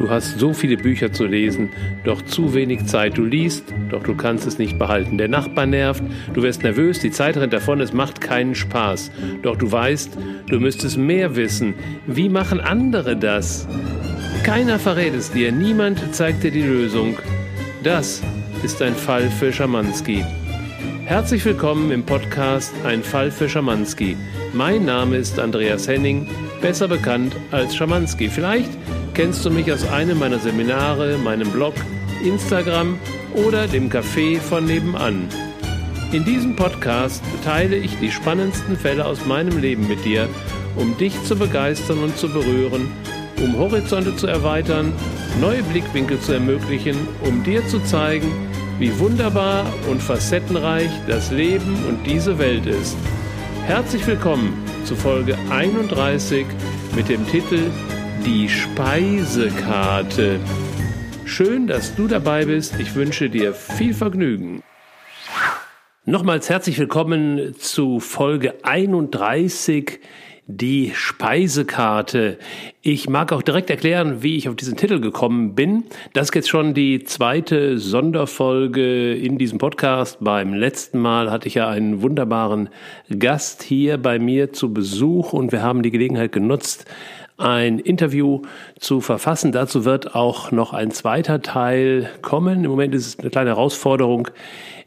Du hast so viele Bücher zu lesen, doch zu wenig Zeit. Du liest, doch du kannst es nicht behalten. Der Nachbar nervt, du wirst nervös, die Zeit rennt davon, es macht keinen Spaß. Doch du weißt, du müsstest mehr wissen. Wie machen andere das? Keiner verrät es dir, niemand zeigt dir die Lösung. Das ist ein Fall für Schamanski. Herzlich willkommen im Podcast Ein Fall für Schamanski. Mein Name ist Andreas Henning, besser bekannt als Schamanski. Vielleicht kennst du mich aus einem meiner Seminare, meinem Blog, Instagram oder dem Café von nebenan. In diesem Podcast teile ich die spannendsten Fälle aus meinem Leben mit dir, um dich zu begeistern und zu berühren, um Horizonte zu erweitern, neue Blickwinkel zu ermöglichen, um dir zu zeigen, wie wunderbar und facettenreich das Leben und diese Welt ist. Herzlich willkommen zu Folge 31 mit dem Titel die Speisekarte. Schön, dass du dabei bist. Ich wünsche dir viel Vergnügen. Nochmals herzlich willkommen zu Folge 31 die Speisekarte. Ich mag auch direkt erklären, wie ich auf diesen Titel gekommen bin. Das ist jetzt schon die zweite Sonderfolge in diesem Podcast. Beim letzten Mal hatte ich ja einen wunderbaren Gast hier bei mir zu Besuch und wir haben die Gelegenheit genutzt, ein Interview zu verfassen. Dazu wird auch noch ein zweiter Teil kommen. Im Moment ist es eine kleine Herausforderung,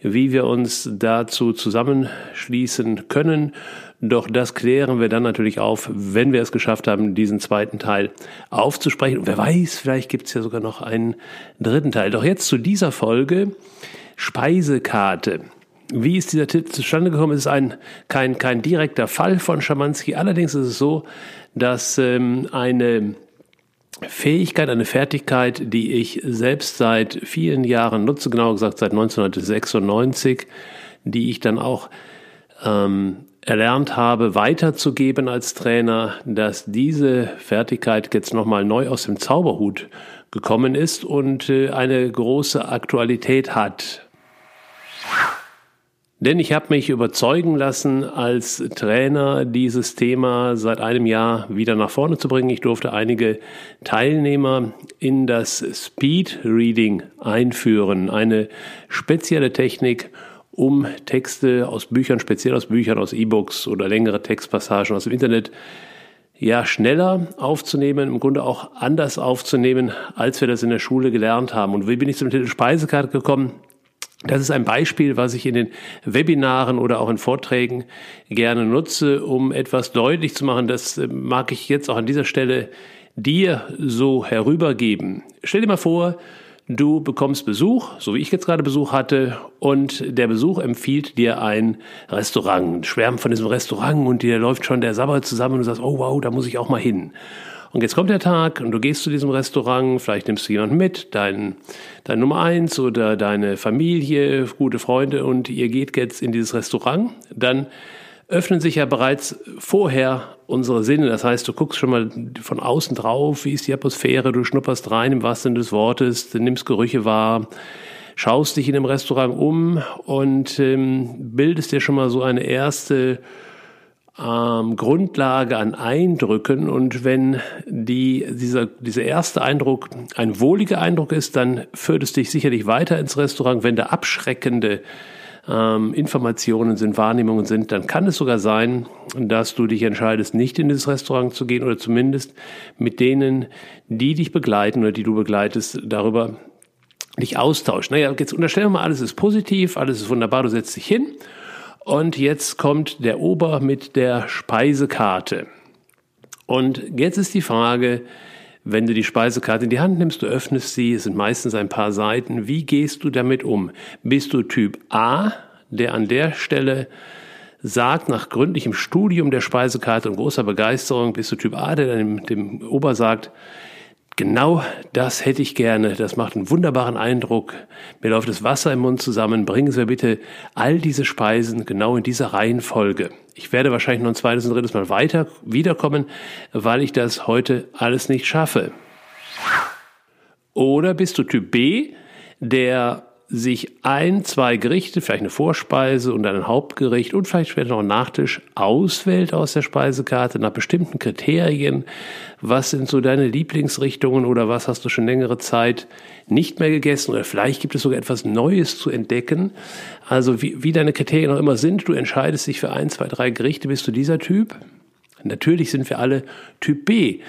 wie wir uns dazu zusammenschließen können. Doch das klären wir dann natürlich auf, wenn wir es geschafft haben, diesen zweiten Teil aufzusprechen. Und wer weiß, vielleicht gibt es ja sogar noch einen dritten Teil. Doch jetzt zu dieser Folge Speisekarte. Wie ist dieser Titel zustande gekommen? Es ist ein, kein, kein direkter Fall von Schamanski. Allerdings ist es so, dass ähm, eine Fähigkeit, eine Fertigkeit, die ich selbst seit vielen Jahren nutze, genauer gesagt seit 1996, die ich dann auch ähm, erlernt habe, weiterzugeben als Trainer, dass diese Fertigkeit jetzt nochmal neu aus dem Zauberhut gekommen ist und äh, eine große Aktualität hat. Denn ich habe mich überzeugen lassen, als Trainer dieses Thema seit einem Jahr wieder nach vorne zu bringen. Ich durfte einige Teilnehmer in das Speed Reading einführen, eine spezielle Technik, um Texte aus Büchern, speziell aus Büchern, aus E-Books oder längere Textpassagen aus dem Internet ja schneller aufzunehmen, im Grunde auch anders aufzunehmen, als wir das in der Schule gelernt haben. Und wie bin ich zum Titel Speisekarte gekommen? Das ist ein Beispiel, was ich in den Webinaren oder auch in Vorträgen gerne nutze, um etwas deutlich zu machen. Das äh, mag ich jetzt auch an dieser Stelle dir so herübergeben. Stell dir mal vor, du bekommst Besuch, so wie ich jetzt gerade Besuch hatte, und der Besuch empfiehlt dir ein Restaurant, schwärmt von diesem Restaurant und dir läuft schon der Sabber zusammen und du sagst, oh wow, da muss ich auch mal hin. Und jetzt kommt der Tag und du gehst zu diesem Restaurant, vielleicht nimmst du jemanden mit, dein, dein Nummer eins oder deine Familie, gute Freunde und ihr geht jetzt in dieses Restaurant. Dann öffnen sich ja bereits vorher unsere Sinne. Das heißt, du guckst schon mal von außen drauf, wie ist die Atmosphäre, du schnupperst rein im wahrsten Sinne des Wortes, du nimmst Gerüche wahr, schaust dich in dem Restaurant um und ähm, bildest dir schon mal so eine erste ähm, Grundlage an Eindrücken. Und wenn die, dieser, dieser erste Eindruck ein wohliger Eindruck ist, dann führt es dich sicherlich weiter ins Restaurant. Wenn da abschreckende ähm, Informationen sind, Wahrnehmungen sind, dann kann es sogar sein, dass du dich entscheidest, nicht in dieses Restaurant zu gehen oder zumindest mit denen, die dich begleiten oder die du begleitest, darüber dich austauschen. Naja, jetzt unterstellen wir mal, alles ist positiv, alles ist wunderbar, du setzt dich hin und jetzt kommt der Ober mit der Speisekarte. Und jetzt ist die Frage, wenn du die Speisekarte in die Hand nimmst, du öffnest sie, es sind meistens ein paar Seiten, wie gehst du damit um? Bist du Typ A, der an der Stelle sagt, nach gründlichem Studium der Speisekarte und großer Begeisterung, bist du Typ A, der dann dem, dem Ober sagt, Genau das hätte ich gerne. Das macht einen wunderbaren Eindruck. Mir läuft das Wasser im Mund zusammen. Bringen Sie mir bitte all diese Speisen genau in dieser Reihenfolge. Ich werde wahrscheinlich noch ein zweites und drittes Mal weiter wiederkommen, weil ich das heute alles nicht schaffe. Oder bist du Typ B, der sich ein, zwei Gerichte, vielleicht eine Vorspeise und ein Hauptgericht und vielleicht später noch ein Nachtisch auswählt aus der Speisekarte nach bestimmten Kriterien. Was sind so deine Lieblingsrichtungen oder was hast du schon längere Zeit nicht mehr gegessen oder vielleicht gibt es sogar etwas Neues zu entdecken. Also wie, wie deine Kriterien auch immer sind, du entscheidest dich für ein, zwei, drei Gerichte, bist du dieser Typ? Natürlich sind wir alle Typ B.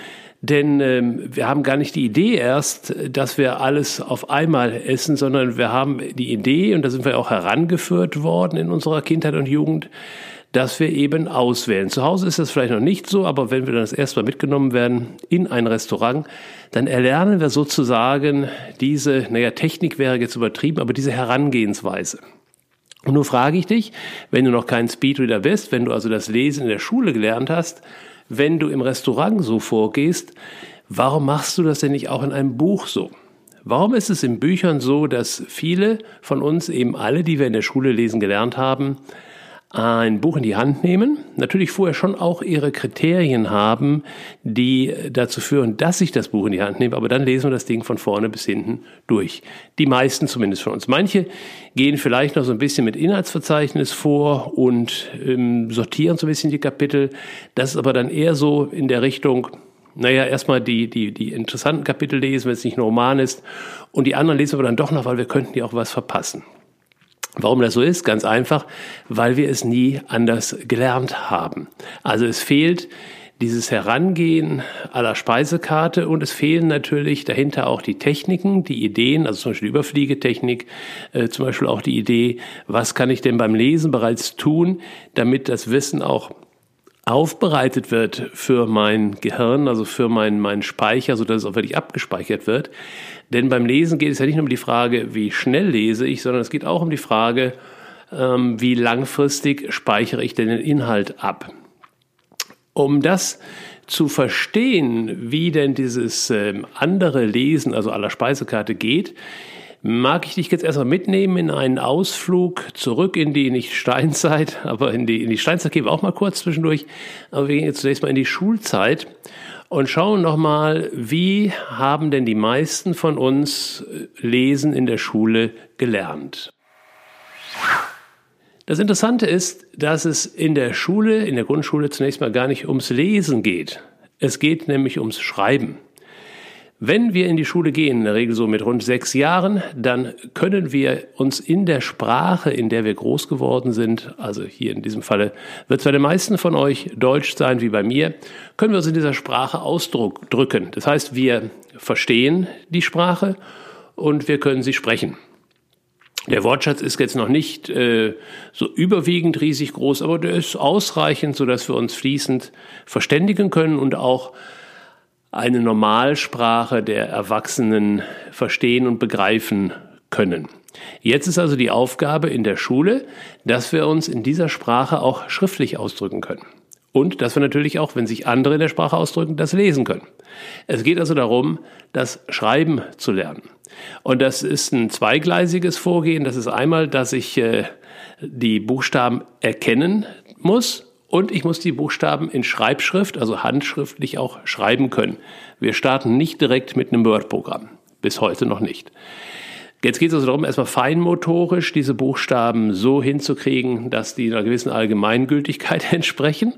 Denn ähm, wir haben gar nicht die Idee erst, dass wir alles auf einmal essen, sondern wir haben die Idee, und da sind wir auch herangeführt worden in unserer Kindheit und Jugend, dass wir eben auswählen. Zu Hause ist das vielleicht noch nicht so, aber wenn wir dann das erste Mal mitgenommen werden in ein Restaurant, dann erlernen wir sozusagen diese, naja, Technik wäre jetzt übertrieben, aber diese Herangehensweise. Und nun frage ich dich, wenn du noch kein Speedreader bist, wenn du also das Lesen in der Schule gelernt hast, wenn du im Restaurant so vorgehst, warum machst du das denn nicht auch in einem Buch so? Warum ist es in Büchern so, dass viele von uns, eben alle, die wir in der Schule lesen gelernt haben, ein Buch in die Hand nehmen, natürlich vorher schon auch ihre Kriterien haben, die dazu führen, dass ich das Buch in die Hand nehme, aber dann lesen wir das Ding von vorne bis hinten durch. Die meisten zumindest von uns. Manche gehen vielleicht noch so ein bisschen mit Inhaltsverzeichnis vor und ähm, sortieren so ein bisschen die Kapitel. Das ist aber dann eher so in der Richtung, naja, erstmal die, die, die interessanten Kapitel lesen, wenn es nicht ein Roman ist. Und die anderen lesen wir dann doch noch, weil wir könnten ja auch was verpassen. Warum das so ist? Ganz einfach, weil wir es nie anders gelernt haben. Also es fehlt dieses Herangehen aller Speisekarte und es fehlen natürlich dahinter auch die Techniken, die Ideen, also zum Beispiel die Überfliegetechnik, äh, zum Beispiel auch die Idee, was kann ich denn beim Lesen bereits tun, damit das Wissen auch aufbereitet wird für mein Gehirn, also für meinen mein Speicher, sodass es auch wirklich abgespeichert wird. Denn beim Lesen geht es ja nicht nur um die Frage, wie schnell lese ich, sondern es geht auch um die Frage, ähm, wie langfristig speichere ich denn den Inhalt ab. Um das zu verstehen, wie denn dieses ähm, andere Lesen, also aller Speisekarte geht, mag ich dich jetzt erstmal mitnehmen in einen Ausflug zurück in die, nicht Steinzeit, aber in die, in die Steinzeit gehen wir auch mal kurz zwischendurch. Aber wir gehen jetzt zunächst mal in die Schulzeit und schauen nochmal, wie haben denn die meisten von uns äh, Lesen in der Schule gelernt. Das Interessante ist, dass es in der Schule, in der Grundschule zunächst mal gar nicht ums Lesen geht. Es geht nämlich ums Schreiben. Wenn wir in die Schule gehen, in der Regel so mit rund sechs Jahren, dann können wir uns in der Sprache, in der wir groß geworden sind, also hier in diesem Falle wird es bei den meisten von euch Deutsch sein wie bei mir, können wir uns in dieser Sprache ausdrücken. Das heißt, wir verstehen die Sprache und wir können sie sprechen. Der Wortschatz ist jetzt noch nicht äh, so überwiegend riesig groß, aber der ist ausreichend, sodass wir uns fließend verständigen können und auch eine Normalsprache der Erwachsenen verstehen und begreifen können. Jetzt ist also die Aufgabe in der Schule, dass wir uns in dieser Sprache auch schriftlich ausdrücken können. Und dass wir natürlich auch, wenn sich andere in der Sprache ausdrücken, das lesen können. Es geht also darum, das Schreiben zu lernen. Und das ist ein zweigleisiges Vorgehen. Das ist einmal, dass ich äh, die Buchstaben erkennen muss und ich muss die Buchstaben in Schreibschrift, also handschriftlich auch schreiben können. Wir starten nicht direkt mit einem Word-Programm. Bis heute noch nicht. Jetzt geht es also darum, erstmal feinmotorisch diese Buchstaben so hinzukriegen, dass die einer gewissen Allgemeingültigkeit entsprechen.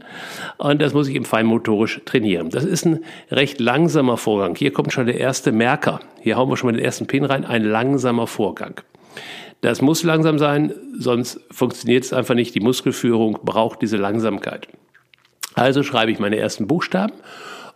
Und das muss ich eben feinmotorisch trainieren. Das ist ein recht langsamer Vorgang. Hier kommt schon der erste Merker. Hier hauen wir schon mal den ersten Pin rein. Ein langsamer Vorgang. Das muss langsam sein, sonst funktioniert es einfach nicht. Die Muskelführung braucht diese Langsamkeit. Also schreibe ich meine ersten Buchstaben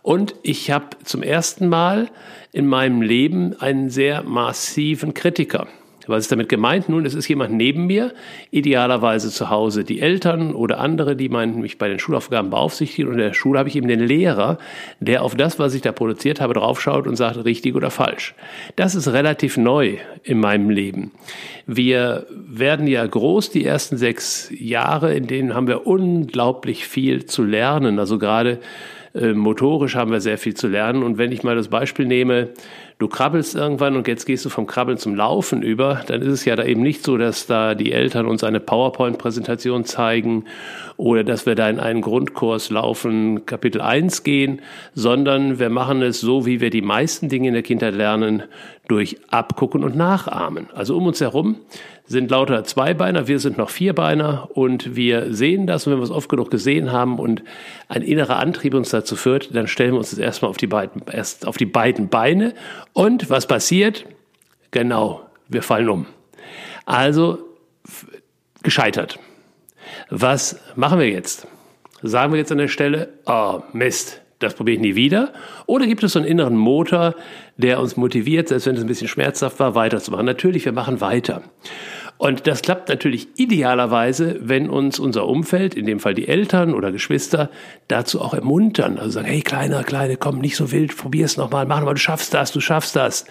und ich habe zum ersten Mal in meinem Leben einen sehr massiven Kritiker. Was ist damit gemeint? Nun, es ist jemand neben mir, idealerweise zu Hause die Eltern oder andere, die mich bei den Schulaufgaben beaufsichtigen. Und in der Schule habe ich eben den Lehrer, der auf das, was ich da produziert habe, draufschaut und sagt, richtig oder falsch. Das ist relativ neu in meinem Leben. Wir werden ja groß die ersten sechs Jahre, in denen haben wir unglaublich viel zu lernen. Also gerade äh, motorisch haben wir sehr viel zu lernen. Und wenn ich mal das Beispiel nehme, du krabbelst irgendwann und jetzt gehst du vom Krabbeln zum Laufen über, dann ist es ja da eben nicht so, dass da die Eltern uns eine PowerPoint-Präsentation zeigen oder dass wir da in einen Grundkurs laufen, Kapitel 1 gehen, sondern wir machen es so, wie wir die meisten Dinge in der Kindheit lernen, durch Abgucken und Nachahmen. Also um uns herum sind lauter Zweibeiner, wir sind noch Vierbeiner und wir sehen das und wenn wir es oft genug gesehen haben und ein innerer Antrieb uns dazu führt, dann stellen wir uns das erstmal auf die beiden, erst auf die beiden Beine und was passiert? Genau, wir fallen um. Also gescheitert. Was machen wir jetzt? Sagen wir jetzt an der Stelle, oh Mist, das probiere ich nie wieder? Oder gibt es so einen inneren Motor, der uns motiviert, selbst wenn es ein bisschen schmerzhaft war, weiterzumachen? Natürlich, wir machen weiter. Und das klappt natürlich idealerweise, wenn uns unser Umfeld, in dem Fall die Eltern oder Geschwister, dazu auch ermuntern. Also sagen, hey Kleiner, Kleine, komm, nicht so wild, probier es nochmal, mach mal, du schaffst das, du schaffst das.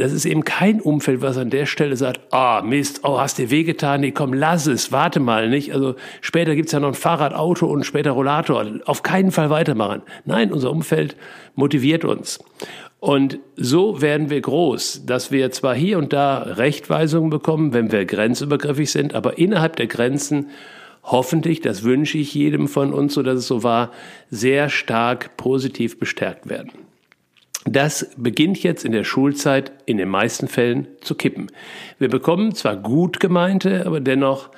Das ist eben kein Umfeld, was an der Stelle sagt, ah, Mist, oh, hast dir wehgetan, nee, komm, lass es, warte mal, nicht? Also später gibt's ja noch ein Fahrrad, Auto und später Rollator. Auf keinen Fall weitermachen. Nein, unser Umfeld motiviert uns. Und so werden wir groß, dass wir zwar hier und da Rechtweisungen bekommen, wenn wir grenzübergriffig sind, aber innerhalb der Grenzen hoffentlich, das wünsche ich jedem von uns, so dass es so war, sehr stark positiv bestärkt werden. Das beginnt jetzt in der Schulzeit in den meisten Fällen zu kippen. Wir bekommen zwar gut gemeinte, aber dennoch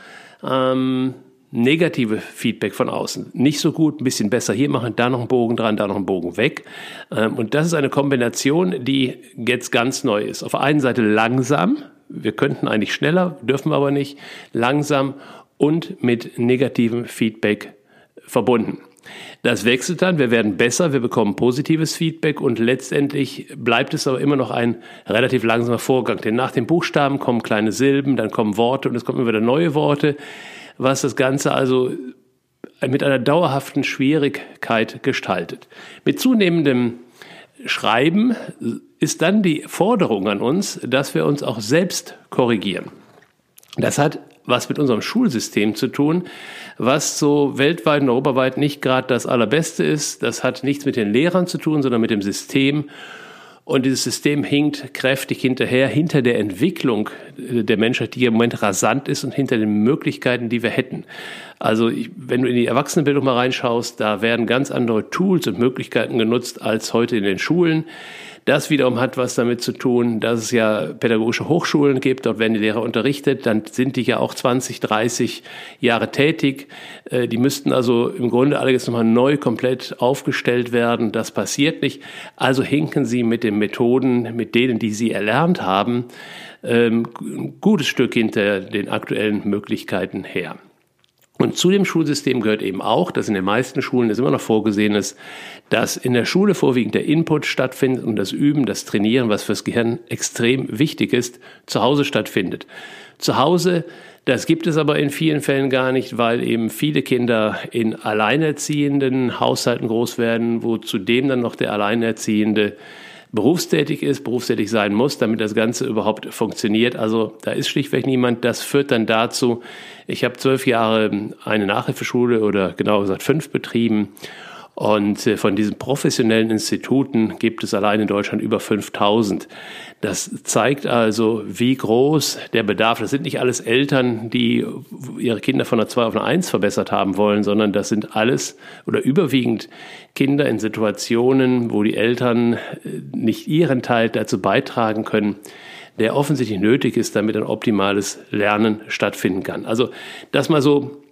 ähm, negative Feedback von außen. Nicht so gut, ein bisschen besser hier machen, da noch einen Bogen dran, da noch einen Bogen weg. Ähm, und das ist eine Kombination, die jetzt ganz neu ist. Auf der einen Seite langsam, wir könnten eigentlich schneller, dürfen wir aber nicht, langsam und mit negativem Feedback verbunden. Das wechselt dann, wir werden besser, wir bekommen positives Feedback und letztendlich bleibt es aber immer noch ein relativ langsamer Vorgang. Denn nach den Buchstaben kommen kleine Silben, dann kommen Worte und es kommen immer wieder neue Worte, was das Ganze also mit einer dauerhaften Schwierigkeit gestaltet. Mit zunehmendem Schreiben ist dann die Forderung an uns, dass wir uns auch selbst korrigieren. Das hat was mit unserem Schulsystem zu tun, was so weltweit und europaweit nicht gerade das Allerbeste ist. Das hat nichts mit den Lehrern zu tun, sondern mit dem System. Und dieses System hinkt kräftig hinterher, hinter der Entwicklung der Menschheit, die im Moment rasant ist und hinter den Möglichkeiten, die wir hätten. Also ich, wenn du in die Erwachsenenbildung mal reinschaust, da werden ganz andere Tools und Möglichkeiten genutzt als heute in den Schulen. Das wiederum hat was damit zu tun, dass es ja pädagogische Hochschulen gibt, dort werden die Lehrer unterrichtet, dann sind die ja auch 20, 30 Jahre tätig. Äh, die müssten also im Grunde alle nochmal neu komplett aufgestellt werden. Das passiert nicht. Also hinken sie mit den Methoden, mit denen, die sie erlernt haben, ähm, ein gutes Stück hinter den aktuellen Möglichkeiten her. Und zu dem Schulsystem gehört eben auch, dass in den meisten Schulen es immer noch vorgesehen ist, dass in der Schule vorwiegend der Input stattfindet und das Üben, das Trainieren, was fürs Gehirn extrem wichtig ist, zu Hause stattfindet. Zu Hause, das gibt es aber in vielen Fällen gar nicht, weil eben viele Kinder in alleinerziehenden Haushalten groß werden, wo zudem dann noch der Alleinerziehende berufstätig ist, berufstätig sein muss, damit das Ganze überhaupt funktioniert. Also da ist schlichtweg niemand. Das führt dann dazu, ich habe zwölf Jahre eine Nachhilfeschule oder genauer gesagt fünf betrieben und äh, von diesen professionellen Instituten gibt es allein in Deutschland über 5000. Das zeigt also, wie groß der Bedarf. Das sind nicht alles Eltern, die ihre Kinder von einer 2 auf eine 1 verbessert haben wollen, sondern das sind alles oder überwiegend Kinder in Situationen, wo die Eltern äh, nicht ihren Teil dazu beitragen können, der offensichtlich nötig ist, damit ein optimales Lernen stattfinden kann. Also das mal so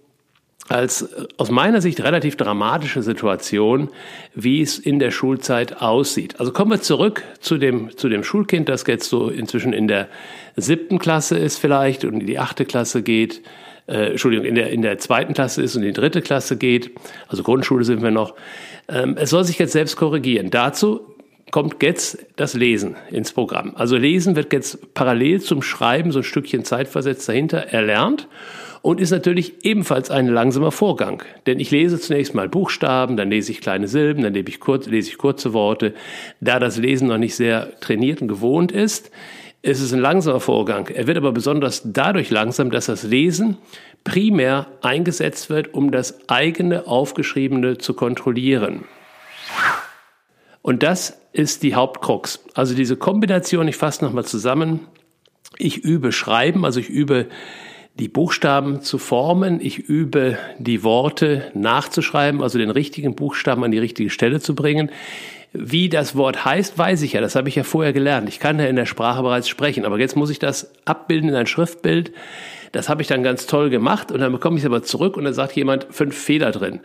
als aus meiner Sicht relativ dramatische Situation, wie es in der Schulzeit aussieht. Also kommen wir zurück zu dem, zu dem Schulkind, das jetzt so inzwischen in der siebten Klasse ist vielleicht und in die achte Klasse geht. Äh, Entschuldigung, in der, in der zweiten Klasse ist und in die dritte Klasse geht. Also Grundschule sind wir noch. Ähm, es soll sich jetzt selbst korrigieren. Dazu kommt jetzt das Lesen ins Programm. Also Lesen wird jetzt parallel zum Schreiben so ein Stückchen zeitversetzt dahinter erlernt und ist natürlich ebenfalls ein langsamer Vorgang. Denn ich lese zunächst mal Buchstaben, dann lese ich kleine Silben, dann lese ich, kurz, lese ich kurze Worte. Da das Lesen noch nicht sehr trainiert und gewohnt ist, ist es ein langsamer Vorgang. Er wird aber besonders dadurch langsam, dass das Lesen primär eingesetzt wird, um das eigene Aufgeschriebene zu kontrollieren. Und das ist die Hauptkrux. Also diese Kombination, ich fasse nochmal zusammen. Ich übe Schreiben, also ich übe die Buchstaben zu formen. Ich übe die Worte nachzuschreiben, also den richtigen Buchstaben an die richtige Stelle zu bringen. Wie das Wort heißt, weiß ich ja. Das habe ich ja vorher gelernt. Ich kann ja in der Sprache bereits sprechen. Aber jetzt muss ich das abbilden in ein Schriftbild. Das habe ich dann ganz toll gemacht und dann bekomme ich es aber zurück und dann sagt jemand fünf Fehler drin.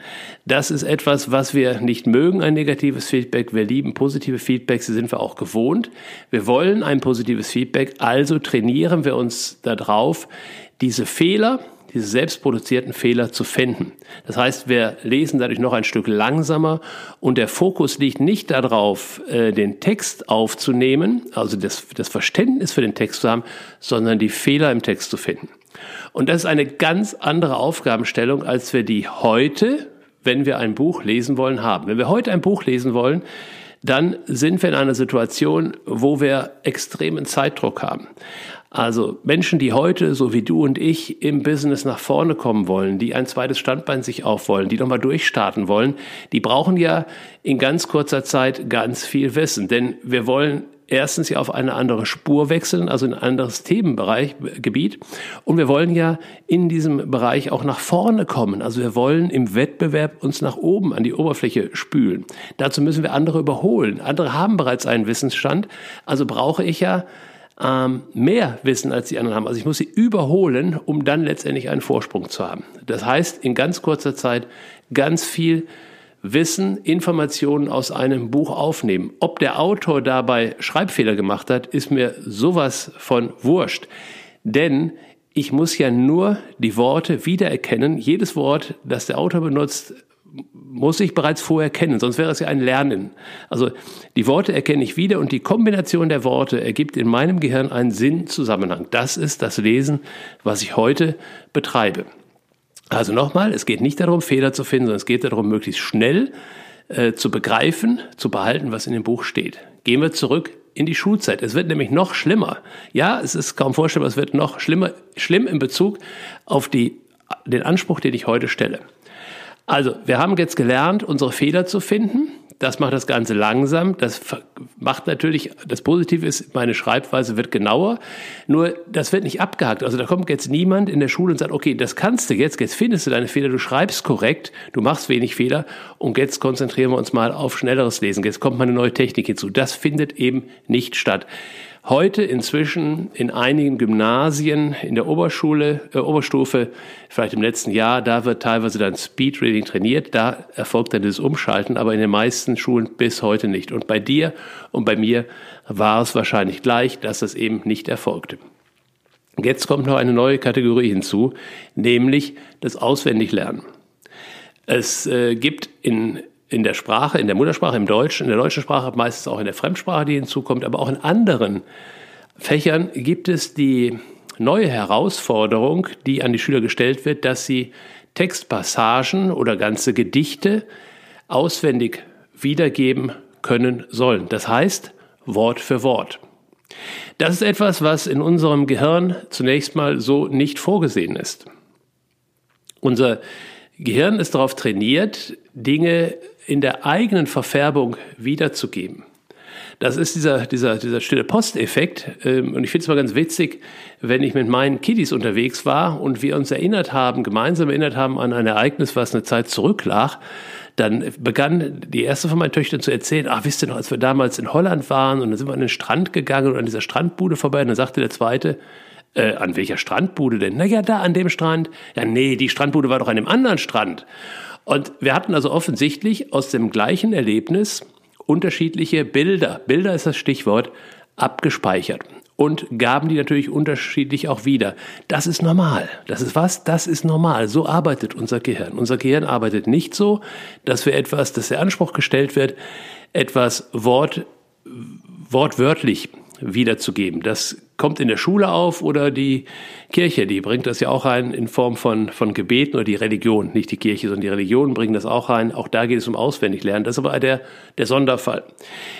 Das ist etwas, was wir nicht mögen, ein negatives Feedback. Wir lieben positive Feedbacks, die sind wir auch gewohnt. Wir wollen ein positives Feedback, also trainieren wir uns darauf, diese Fehler, diese selbstproduzierten Fehler zu finden. Das heißt, wir lesen dadurch noch ein Stück langsamer und der Fokus liegt nicht darauf, äh, den Text aufzunehmen, also das, das Verständnis für den Text zu haben, sondern die Fehler im Text zu finden. Und das ist eine ganz andere Aufgabenstellung, als wir die heute, wenn wir ein Buch lesen wollen, haben. Wenn wir heute ein Buch lesen wollen, dann sind wir in einer Situation, wo wir extremen Zeitdruck haben. Also Menschen, die heute, so wie du und ich, im Business nach vorne kommen wollen, die ein zweites Standbein sich aufwollen, die nochmal durchstarten wollen, die brauchen ja in ganz kurzer Zeit ganz viel Wissen. Denn wir wollen erstens ja auf eine andere Spur wechseln, also in ein anderes Themenbereich, Gebiet. Und wir wollen ja in diesem Bereich auch nach vorne kommen. Also wir wollen im Wettbewerb uns nach oben an die Oberfläche spülen. Dazu müssen wir andere überholen. Andere haben bereits einen Wissensstand. Also brauche ich ja ähm, mehr Wissen als die anderen haben. Also ich muss sie überholen, um dann letztendlich einen Vorsprung zu haben. Das heißt, in ganz kurzer Zeit ganz viel Wissen, Informationen aus einem Buch aufnehmen. Ob der Autor dabei Schreibfehler gemacht hat, ist mir sowas von wurscht. Denn ich muss ja nur die Worte wiedererkennen. Jedes Wort, das der Autor benutzt, muss ich bereits vorher kennen, sonst wäre es ja ein Lernen. Also die Worte erkenne ich wieder und die Kombination der Worte ergibt in meinem Gehirn einen Sinnzusammenhang. Das ist das Lesen, was ich heute betreibe. Also nochmal, es geht nicht darum, Fehler zu finden, sondern es geht darum, möglichst schnell äh, zu begreifen, zu behalten, was in dem Buch steht. Gehen wir zurück in die Schulzeit. Es wird nämlich noch schlimmer. Ja, es ist kaum vorstellbar, es wird noch schlimmer, schlimm in Bezug auf die, den Anspruch, den ich heute stelle. Also, wir haben jetzt gelernt, unsere Fehler zu finden. Das macht das Ganze langsam. Das macht natürlich, das Positive ist, meine Schreibweise wird genauer. Nur, das wird nicht abgehakt. Also, da kommt jetzt niemand in der Schule und sagt, okay, das kannst du jetzt, jetzt findest du deine Fehler, du schreibst korrekt, du machst wenig Fehler und jetzt konzentrieren wir uns mal auf schnelleres Lesen. Jetzt kommt mal eine neue Technik hinzu. Das findet eben nicht statt. Heute inzwischen in einigen Gymnasien in der Oberschule, äh, Oberstufe, vielleicht im letzten Jahr, da wird teilweise dann Speedreading trainiert, da erfolgt dann das Umschalten, aber in den meisten Schulen bis heute nicht. Und bei dir und bei mir war es wahrscheinlich gleich, dass das eben nicht erfolgte. Jetzt kommt noch eine neue Kategorie hinzu, nämlich das Auswendiglernen. Es äh, gibt in in der Sprache, in der Muttersprache, im Deutschen, in der deutschen Sprache, meistens auch in der Fremdsprache, die hinzukommt, aber auch in anderen Fächern gibt es die neue Herausforderung, die an die Schüler gestellt wird, dass sie Textpassagen oder ganze Gedichte auswendig wiedergeben können sollen. Das heißt Wort für Wort. Das ist etwas, was in unserem Gehirn zunächst mal so nicht vorgesehen ist. Unser Gehirn ist darauf trainiert, Dinge in der eigenen Verfärbung wiederzugeben. Das ist dieser, dieser, dieser stille Posteffekt. Ähm, und ich finde es mal ganz witzig, wenn ich mit meinen Kiddies unterwegs war und wir uns erinnert haben, gemeinsam erinnert haben an ein Ereignis, was eine Zeit zurücklag, dann begann die erste von meinen Töchtern zu erzählen, ach, wisst ihr noch, als wir damals in Holland waren und dann sind wir an den Strand gegangen und an dieser Strandbude vorbei und dann sagte der zweite, äh, an welcher Strandbude denn? Naja, da an dem Strand. Ja, nee, die Strandbude war doch an dem anderen Strand. Und wir hatten also offensichtlich aus dem gleichen Erlebnis unterschiedliche Bilder, Bilder ist das Stichwort, abgespeichert und gaben die natürlich unterschiedlich auch wieder. Das ist normal. Das ist was? Das ist normal. So arbeitet unser Gehirn. Unser Gehirn arbeitet nicht so, dass wir etwas, dass der Anspruch gestellt wird, etwas Wort, wortwörtlich wiederzugeben. Das kommt in der Schule auf oder die Kirche, die bringt das ja auch rein in Form von, von Gebeten oder die Religion, nicht die Kirche, sondern die Religionen bringen das auch rein. Auch da geht es um Auswendiglernen. Das ist aber der, der Sonderfall.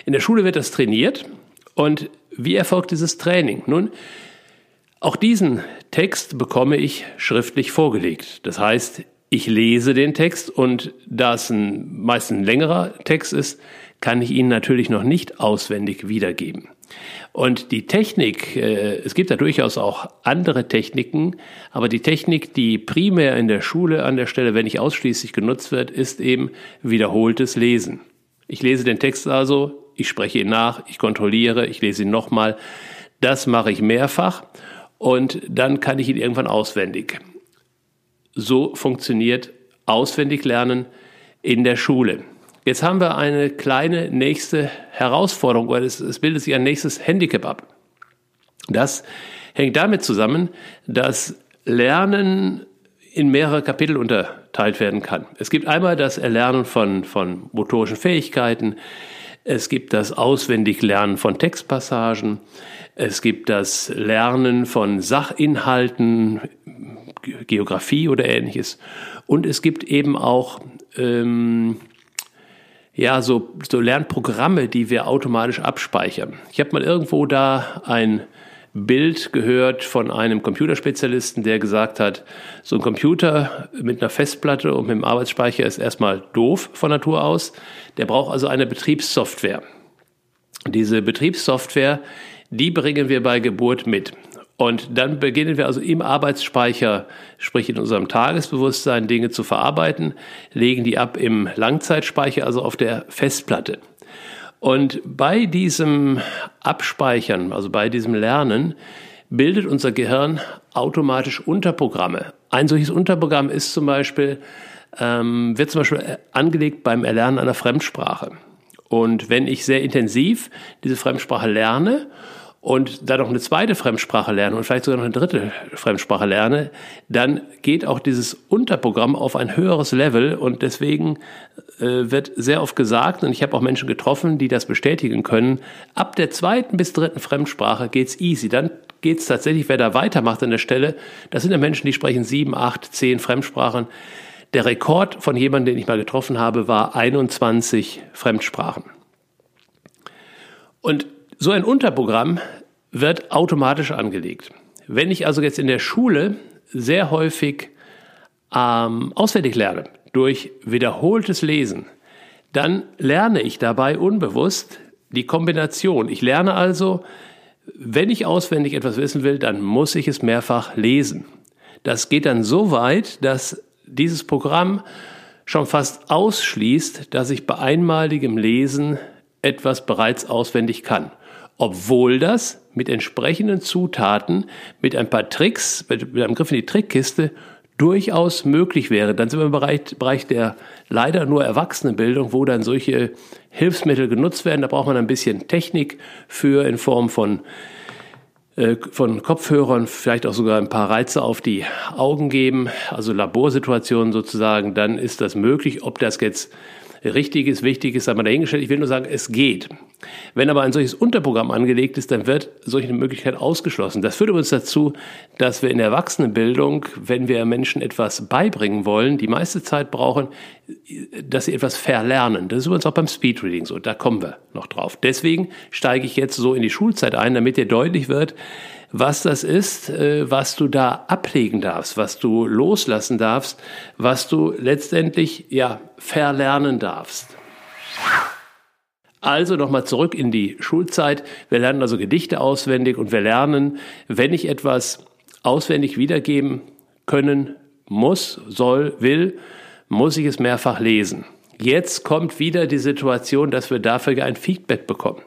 In der Schule wird das trainiert und wie erfolgt dieses Training? Nun, auch diesen Text bekomme ich schriftlich vorgelegt. Das heißt, ich lese den Text und da es ein, meist ein längerer Text ist, kann ich ihn natürlich noch nicht auswendig wiedergeben. Und die Technik, äh, es gibt da durchaus auch andere Techniken, aber die Technik, die primär in der Schule an der Stelle, wenn nicht ausschließlich genutzt wird, ist eben wiederholtes Lesen. Ich lese den Text also, ich spreche ihn nach, ich kontrolliere, ich lese ihn nochmal. Das mache ich mehrfach und dann kann ich ihn irgendwann auswendig. So funktioniert auswendig lernen in der Schule. Jetzt haben wir eine kleine nächste Herausforderung, weil es, es bildet sich ein nächstes Handicap ab. Das hängt damit zusammen, dass Lernen in mehrere Kapitel unterteilt werden kann. Es gibt einmal das Erlernen von, von motorischen Fähigkeiten, es gibt das Auswendiglernen von Textpassagen, es gibt das Lernen von Sachinhalten, Geografie oder ähnliches. Und es gibt eben auch ähm, ja, so, so Lernprogramme, die wir automatisch abspeichern. Ich habe mal irgendwo da ein Bild gehört von einem Computerspezialisten, der gesagt hat, so ein Computer mit einer Festplatte und mit einem Arbeitsspeicher ist erstmal doof von Natur aus. Der braucht also eine Betriebssoftware. Diese Betriebssoftware, die bringen wir bei Geburt mit. Und dann beginnen wir also im Arbeitsspeicher, sprich in unserem Tagesbewusstsein, Dinge zu verarbeiten, legen die ab im Langzeitspeicher, also auf der Festplatte. Und bei diesem Abspeichern, also bei diesem Lernen, bildet unser Gehirn automatisch Unterprogramme. Ein solches Unterprogramm ist zum Beispiel, ähm, wird zum Beispiel angelegt beim Erlernen einer Fremdsprache. Und wenn ich sehr intensiv diese Fremdsprache lerne und dann noch eine zweite Fremdsprache lerne und vielleicht sogar noch eine dritte Fremdsprache lerne, dann geht auch dieses Unterprogramm auf ein höheres Level und deswegen äh, wird sehr oft gesagt, und ich habe auch Menschen getroffen, die das bestätigen können, ab der zweiten bis dritten Fremdsprache geht's easy. Dann geht's tatsächlich, wer da weitermacht an der Stelle, das sind ja Menschen, die sprechen sieben, acht, zehn Fremdsprachen. Der Rekord von jemandem, den ich mal getroffen habe, war 21 Fremdsprachen. Und so ein Unterprogramm wird automatisch angelegt. Wenn ich also jetzt in der Schule sehr häufig ähm, auswendig lerne, durch wiederholtes Lesen, dann lerne ich dabei unbewusst die Kombination. Ich lerne also, wenn ich auswendig etwas wissen will, dann muss ich es mehrfach lesen. Das geht dann so weit, dass dieses Programm schon fast ausschließt, dass ich bei einmaligem Lesen etwas bereits auswendig kann obwohl das mit entsprechenden Zutaten, mit ein paar Tricks, mit, mit einem Griff in die Trickkiste durchaus möglich wäre. Dann sind wir im Bereich, Bereich der leider nur Erwachsenenbildung, wo dann solche Hilfsmittel genutzt werden. Da braucht man ein bisschen Technik für in Form von äh, von Kopfhörern vielleicht auch sogar ein paar Reize auf die Augen geben, also Laborsituationen sozusagen, dann ist das möglich. Ob das jetzt richtig ist, wichtig ist, sei mal dahingestellt. Ich will nur sagen, es geht. Wenn aber ein solches Unterprogramm angelegt ist, dann wird solche Möglichkeit ausgeschlossen. Das führt uns dazu, dass wir in der Erwachsenenbildung, wenn wir Menschen etwas beibringen wollen, die meiste Zeit brauchen, dass sie etwas verlernen. Das ist übrigens auch beim Speedreading so. Da kommen wir noch drauf. Deswegen steige ich jetzt so in die Schulzeit ein, damit dir deutlich wird, was das ist, äh, was du da ablegen darfst, was du loslassen darfst, was du letztendlich ja verlernen darfst. Also nochmal zurück in die Schulzeit. Wir lernen also Gedichte auswendig und wir lernen, wenn ich etwas auswendig wiedergeben können muss, soll, will, muss ich es mehrfach lesen. Jetzt kommt wieder die Situation, dass wir dafür ein Feedback bekommen.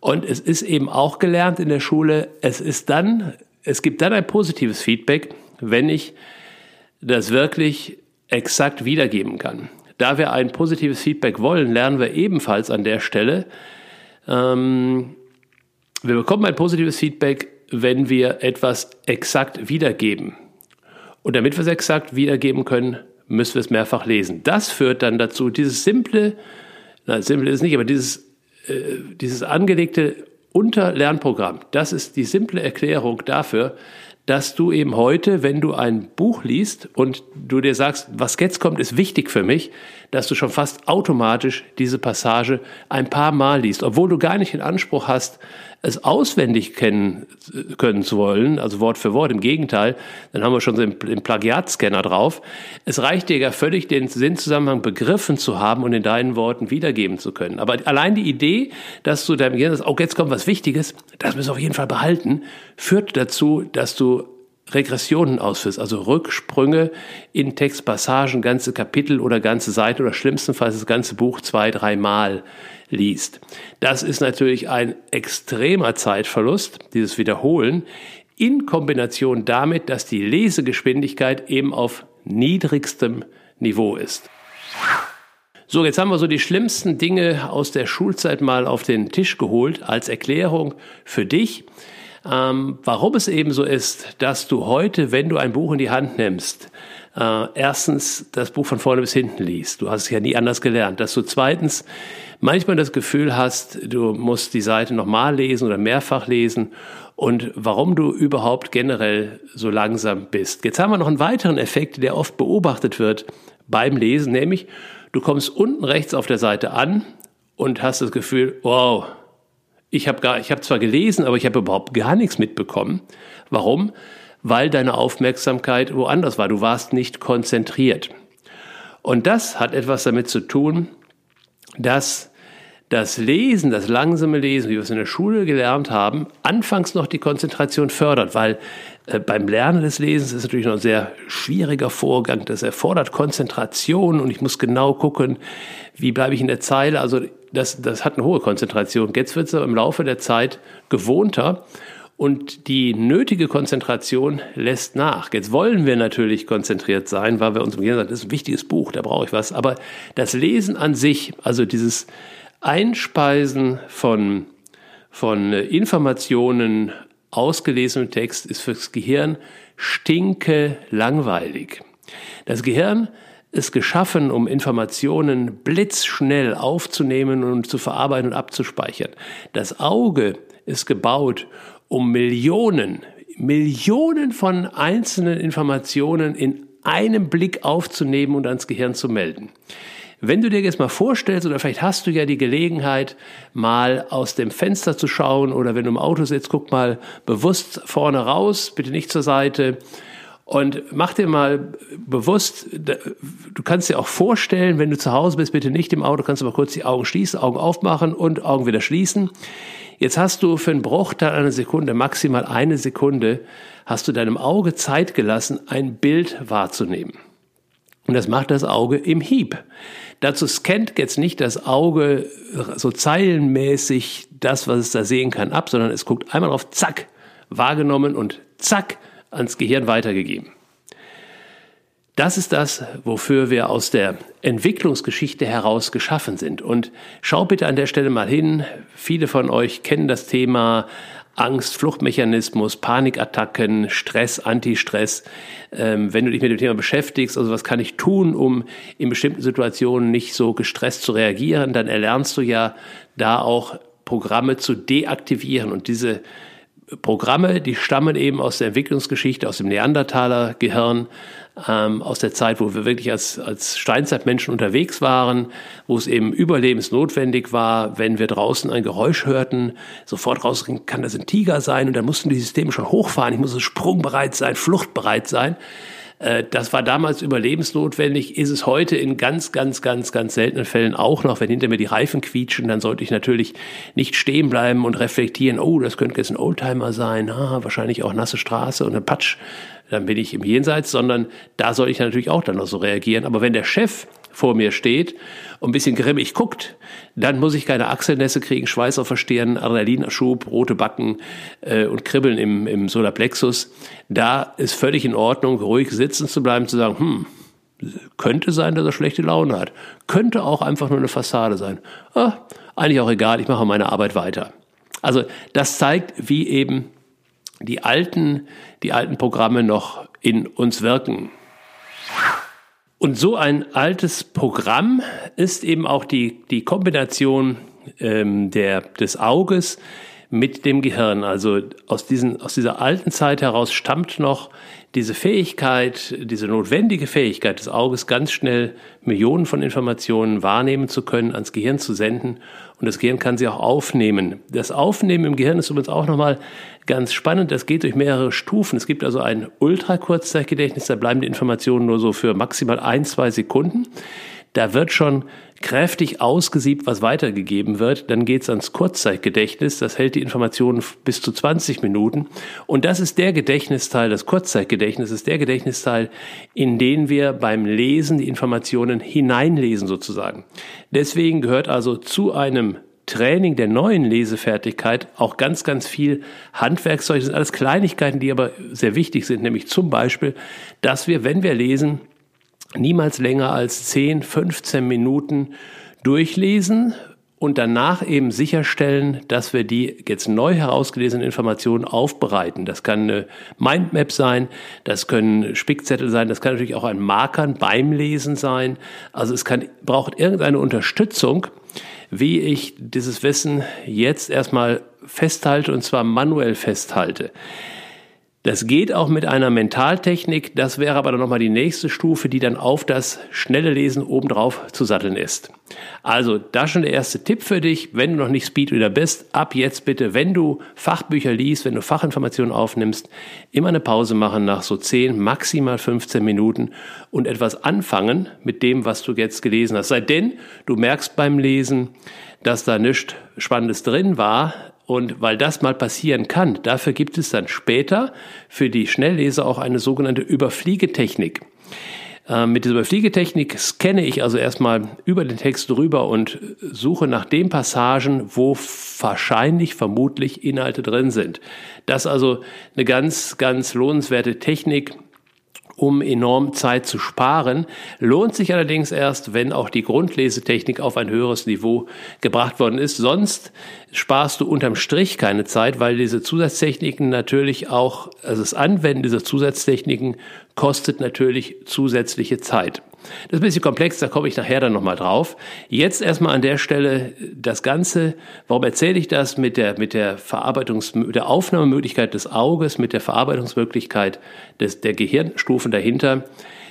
Und es ist eben auch gelernt in der Schule, es ist dann, es gibt dann ein positives Feedback, wenn ich das wirklich exakt wiedergeben kann. Da wir ein positives Feedback wollen, lernen wir ebenfalls an der Stelle, ähm, wir bekommen ein positives Feedback, wenn wir etwas exakt wiedergeben. Und damit wir es exakt wiedergeben können, müssen wir es mehrfach lesen. Das führt dann dazu, dieses simple, nein, simple ist nicht, aber dieses dieses angelegte Unterlernprogramm, das ist die simple Erklärung dafür, dass du eben heute, wenn du ein Buch liest und du dir sagst, was jetzt kommt, ist wichtig für mich, dass du schon fast automatisch diese Passage ein paar Mal liest, obwohl du gar nicht den Anspruch hast, es auswendig kennen können zu wollen, also Wort für Wort. Im Gegenteil, dann haben wir schon so den Plagiatscanner drauf. Es reicht dir ja völlig, den Sinnzusammenhang begriffen zu haben und in deinen Worten wiedergeben zu können. Aber allein die Idee, dass du deinem Gehirn sagst, oh, jetzt kommt was Wichtiges, das müssen wir auf jeden Fall behalten, führt dazu, dass du Regressionen ausführst, also Rücksprünge in Textpassagen, ganze Kapitel oder ganze Seiten oder schlimmstenfalls das ganze Buch zwei, dreimal liest. Das ist natürlich ein extremer Zeitverlust, dieses Wiederholen, in Kombination damit, dass die Lesegeschwindigkeit eben auf niedrigstem Niveau ist. So, jetzt haben wir so die schlimmsten Dinge aus der Schulzeit mal auf den Tisch geholt als Erklärung für dich, ähm, warum es eben so ist, dass du heute, wenn du ein Buch in die Hand nimmst, äh, erstens das Buch von vorne bis hinten liest. Du hast es ja nie anders gelernt. Dass du zweitens manchmal das Gefühl hast, du musst die Seite nochmal lesen oder mehrfach lesen und warum du überhaupt generell so langsam bist. Jetzt haben wir noch einen weiteren Effekt, der oft beobachtet wird beim Lesen, nämlich du kommst unten rechts auf der Seite an und hast das Gefühl, wow, ich habe gar, ich habe zwar gelesen, aber ich habe überhaupt gar nichts mitbekommen. Warum? Weil deine Aufmerksamkeit woanders war. Du warst nicht konzentriert. Und das hat etwas damit zu tun, dass das Lesen, das langsame Lesen, wie wir es in der Schule gelernt haben, anfangs noch die Konzentration fördert, weil beim Lernen des Lesens ist natürlich noch ein sehr schwieriger Vorgang. Das erfordert Konzentration und ich muss genau gucken, wie bleibe ich in der Zeile. Also das, das hat eine hohe Konzentration. Jetzt wird es aber im Laufe der Zeit gewohnter und die nötige Konzentration lässt nach. Jetzt wollen wir natürlich konzentriert sein, weil wir uns umgehen sagen, das ist ein wichtiges Buch, da brauche ich was. Aber das Lesen an sich, also dieses Einspeisen von, von Informationen, ausgelesenem Text, ist fürs Gehirn stinke langweilig. Das Gehirn ist geschaffen, um Informationen blitzschnell aufzunehmen und zu verarbeiten und abzuspeichern. Das Auge ist gebaut, um Millionen, Millionen von einzelnen Informationen in einem Blick aufzunehmen und ans Gehirn zu melden. Wenn du dir jetzt mal vorstellst, oder vielleicht hast du ja die Gelegenheit, mal aus dem Fenster zu schauen, oder wenn du im Auto sitzt, guck mal bewusst vorne raus, bitte nicht zur Seite. Und mach dir mal bewusst, du kannst dir auch vorstellen, wenn du zu Hause bist, bitte nicht im Auto, kannst du mal kurz die Augen schließen, Augen aufmachen und Augen wieder schließen. Jetzt hast du für einen Bruchteil einer Sekunde, maximal eine Sekunde, hast du deinem Auge Zeit gelassen, ein Bild wahrzunehmen. Und das macht das Auge im Hieb. Dazu scannt jetzt nicht das Auge so zeilenmäßig das, was es da sehen kann, ab, sondern es guckt einmal auf Zack, wahrgenommen und Zack, ans Gehirn weitergegeben. Das ist das, wofür wir aus der Entwicklungsgeschichte heraus geschaffen sind. Und schau bitte an der Stelle mal hin. Viele von euch kennen das Thema Angst, Fluchtmechanismus, Panikattacken, Stress, Antistress. Ähm, wenn du dich mit dem Thema beschäftigst, also was kann ich tun, um in bestimmten Situationen nicht so gestresst zu reagieren, dann erlernst du ja da auch Programme zu deaktivieren und diese Programme, die stammen eben aus der Entwicklungsgeschichte, aus dem Neandertaler-Gehirn, ähm, aus der Zeit, wo wir wirklich als, als Steinzeitmenschen unterwegs waren, wo es eben überlebensnotwendig war, wenn wir draußen ein Geräusch hörten, sofort rausgehen, kann das ein Tiger sein und dann mussten die Systeme schon hochfahren, ich muss sprungbereit sein, fluchtbereit sein. Äh, das war damals überlebensnotwendig, ist es heute in ganz, ganz, ganz, ganz seltenen Fällen auch noch. Wenn hinter mir die Reifen quietschen, dann sollte ich natürlich nicht stehen bleiben und reflektieren, oh, das könnte jetzt ein Oldtimer sein, ah, wahrscheinlich auch nasse Straße und ein Patsch, dann bin ich im Jenseits, sondern da soll ich natürlich auch dann noch so reagieren. Aber wenn der Chef vor mir steht und ein bisschen grimmig guckt, dann muss ich keine Achselnässe kriegen, Schweiß auf der Stirn, Adrenalinschub, rote Backen äh, und Kribbeln im, im Solarplexus. Da ist völlig in Ordnung, ruhig sitzen zu bleiben, zu sagen, hm, könnte sein, dass er schlechte Laune hat. Könnte auch einfach nur eine Fassade sein. Ah, eigentlich auch egal, ich mache meine Arbeit weiter. Also das zeigt, wie eben die alten, die alten Programme noch in uns wirken. Und so ein altes Programm ist eben auch die, die Kombination ähm, der, des Auges mit dem Gehirn. Also aus, diesen, aus dieser alten Zeit heraus stammt noch diese Fähigkeit, diese notwendige Fähigkeit des Auges, ganz schnell Millionen von Informationen wahrnehmen zu können, ans Gehirn zu senden. Und das Gehirn kann sie auch aufnehmen. Das Aufnehmen im Gehirn ist übrigens auch nochmal ganz spannend. Das geht durch mehrere Stufen. Es gibt also ein Ultrakurzzeitgedächtnis, da bleiben die Informationen nur so für maximal ein, zwei Sekunden. Da wird schon kräftig ausgesiebt, was weitergegeben wird. Dann geht's ans Kurzzeitgedächtnis. Das hält die Informationen bis zu 20 Minuten. Und das ist der Gedächtnisteil, das Kurzzeitgedächtnis ist der Gedächtnisteil, in den wir beim Lesen die Informationen hineinlesen sozusagen. Deswegen gehört also zu einem Training der neuen Lesefertigkeit auch ganz, ganz viel Handwerkzeug. Das sind alles Kleinigkeiten, die aber sehr wichtig sind, nämlich zum Beispiel, dass wir, wenn wir lesen, niemals länger als 10, 15 Minuten durchlesen und danach eben sicherstellen, dass wir die jetzt neu herausgelesenen Informationen aufbereiten. Das kann eine Mindmap sein, das können Spickzettel sein, das kann natürlich auch ein Markern beim Lesen sein. Also es kann, braucht irgendeine Unterstützung, wie ich dieses Wissen jetzt erstmal festhalte und zwar manuell festhalte. Das geht auch mit einer Mentaltechnik. Das wäre aber dann nochmal die nächste Stufe, die dann auf das schnelle Lesen obendrauf zu satteln ist. Also, da schon der erste Tipp für dich, wenn du noch nicht Speedreader bist, ab jetzt bitte, wenn du Fachbücher liest, wenn du Fachinformationen aufnimmst, immer eine Pause machen nach so 10, maximal 15 Minuten und etwas anfangen mit dem, was du jetzt gelesen hast. Sei denn, du merkst beim Lesen, dass da nichts Spannendes drin war, und weil das mal passieren kann, dafür gibt es dann später für die Schnellleser auch eine sogenannte Überfliegetechnik. Äh, mit dieser Überfliegetechnik scanne ich also erstmal über den Text drüber und suche nach den Passagen, wo wahrscheinlich, vermutlich Inhalte drin sind. Das ist also eine ganz, ganz lohnenswerte Technik, um enorm Zeit zu sparen. Lohnt sich allerdings erst, wenn auch die Grundlesetechnik auf ein höheres Niveau gebracht worden ist. Sonst sparst du unterm Strich keine Zeit, weil diese Zusatztechniken natürlich auch, also das Anwenden dieser Zusatztechniken kostet natürlich zusätzliche Zeit. Das ist ein bisschen komplex, da komme ich nachher dann nochmal drauf. Jetzt erstmal an der Stelle das Ganze, warum erzähle ich das mit der, mit der Verarbeitungs-, der Aufnahmemöglichkeit des Auges, mit der Verarbeitungsmöglichkeit des, der Gehirnstufen dahinter.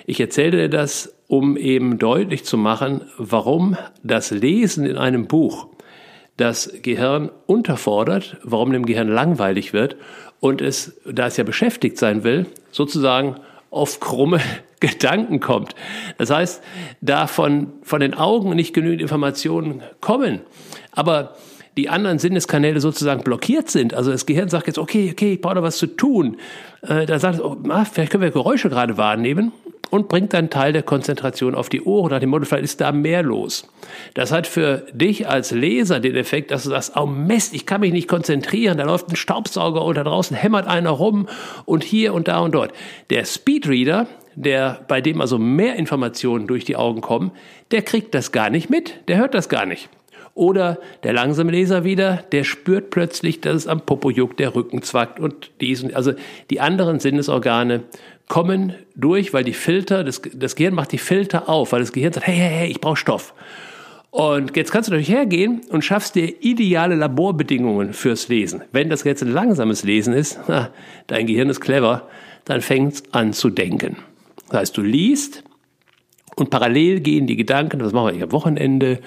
Ich erzähle dir das, um eben deutlich zu machen, warum das Lesen in einem Buch das Gehirn unterfordert, warum dem Gehirn langweilig wird und es, da es ja beschäftigt sein will, sozusagen auf krumme Gedanken kommt. Das heißt, da von, von den Augen nicht genügend Informationen kommen, aber die anderen Sinneskanäle sozusagen blockiert sind. Also das Gehirn sagt jetzt, okay, okay, ich brauche noch was zu tun. Äh, da sagt es, oh, vielleicht können wir Geräusche gerade wahrnehmen und bringt dann Teil der Konzentration auf die Ohren nach dem Motto, vielleicht ist da mehr los. Das hat für dich als Leser den Effekt, dass du sagst, oh Mist, ich kann mich nicht konzentrieren, da läuft ein Staubsauger oder draußen hämmert einer rum und hier und da und dort. Der Speedreader, der, bei dem also mehr Informationen durch die Augen kommen, der kriegt das gar nicht mit, der hört das gar nicht. Oder der langsame Leser wieder, der spürt plötzlich, dass es am Popo juckt, der Rücken zwackt und diesen, also die anderen Sinnesorgane kommen durch, weil die Filter, das, das Gehirn macht die Filter auf, weil das Gehirn sagt, hey, hey, hey, ich brauche Stoff. Und jetzt kannst du natürlich hergehen und schaffst dir ideale Laborbedingungen fürs Lesen. Wenn das jetzt ein langsames Lesen ist, na, dein Gehirn ist clever, dann fängt es an zu denken. Das heißt, du liest und parallel gehen die Gedanken, was machen wir am Wochenende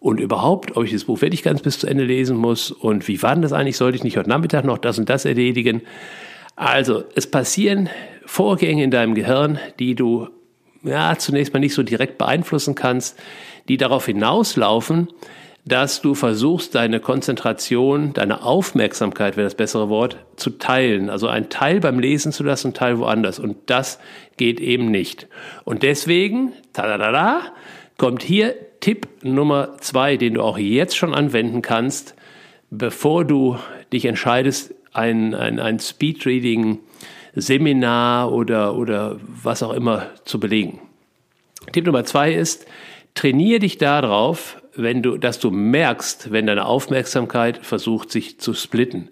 und überhaupt, ob ich das Buch wirklich ganz bis zu Ende lesen muss und wie war denn das eigentlich, sollte ich nicht heute Nachmittag noch das und das erledigen. Also, es passieren Vorgänge in deinem Gehirn, die du ja, zunächst mal nicht so direkt beeinflussen kannst, die darauf hinauslaufen, dass du versuchst, deine Konzentration, deine Aufmerksamkeit wäre das bessere Wort, zu teilen. Also ein Teil beim Lesen zu lassen, ein Teil woanders. Und das geht eben nicht. Und deswegen, tada, kommt hier Tipp Nummer zwei, den du auch jetzt schon anwenden kannst, bevor du dich entscheidest, ein, ein, ein Speedreading Seminar oder, oder was auch immer zu belegen. Tipp Nummer zwei ist, trainiere dich darauf, wenn du, dass du merkst, wenn deine Aufmerksamkeit versucht, sich zu splitten.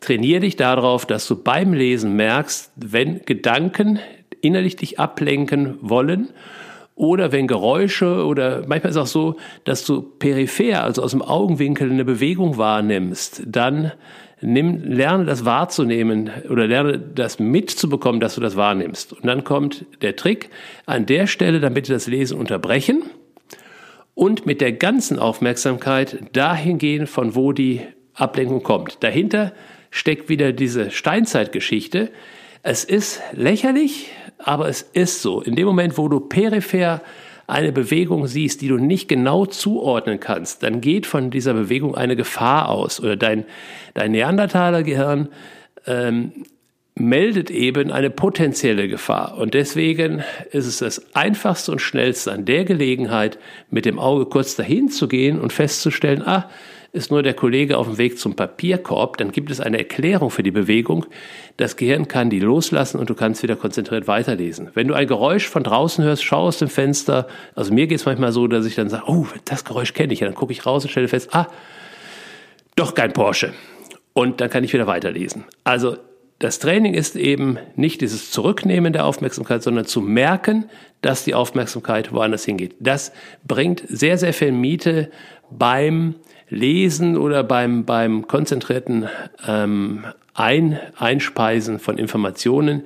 Trainiere dich darauf, dass du beim Lesen merkst, wenn Gedanken innerlich dich ablenken wollen oder wenn Geräusche oder manchmal ist es auch so, dass du peripher, also aus dem Augenwinkel eine Bewegung wahrnimmst, dann nimm, lerne das wahrzunehmen oder lerne das mitzubekommen, dass du das wahrnimmst. Und dann kommt der Trick, an der Stelle dann bitte das Lesen unterbrechen und mit der ganzen Aufmerksamkeit dahin gehen, von wo die Ablenkung kommt. Dahinter steckt wieder diese Steinzeitgeschichte. Es ist lächerlich, aber es ist so. In dem Moment, wo du peripher eine Bewegung siehst, die du nicht genau zuordnen kannst, dann geht von dieser Bewegung eine Gefahr aus. Oder dein, dein Neandertaler-Gehirn ähm, meldet eben eine potenzielle Gefahr. Und deswegen ist es das einfachste und schnellste an der Gelegenheit, mit dem Auge kurz dahin zu gehen und festzustellen, ah, ist nur der Kollege auf dem Weg zum Papierkorb, dann gibt es eine Erklärung für die Bewegung. Das Gehirn kann die loslassen und du kannst wieder konzentriert weiterlesen. Wenn du ein Geräusch von draußen hörst, schau aus dem Fenster. Also mir geht es manchmal so, dass ich dann sage, oh, das Geräusch kenne ich. Ja, dann gucke ich raus und stelle fest, ah, doch kein Porsche. Und dann kann ich wieder weiterlesen. Also das Training ist eben nicht dieses Zurücknehmen der Aufmerksamkeit, sondern zu merken, dass die Aufmerksamkeit woanders hingeht. Das bringt sehr, sehr viel Miete beim Lesen oder beim, beim konzentrierten ähm, Ein, Einspeisen von Informationen,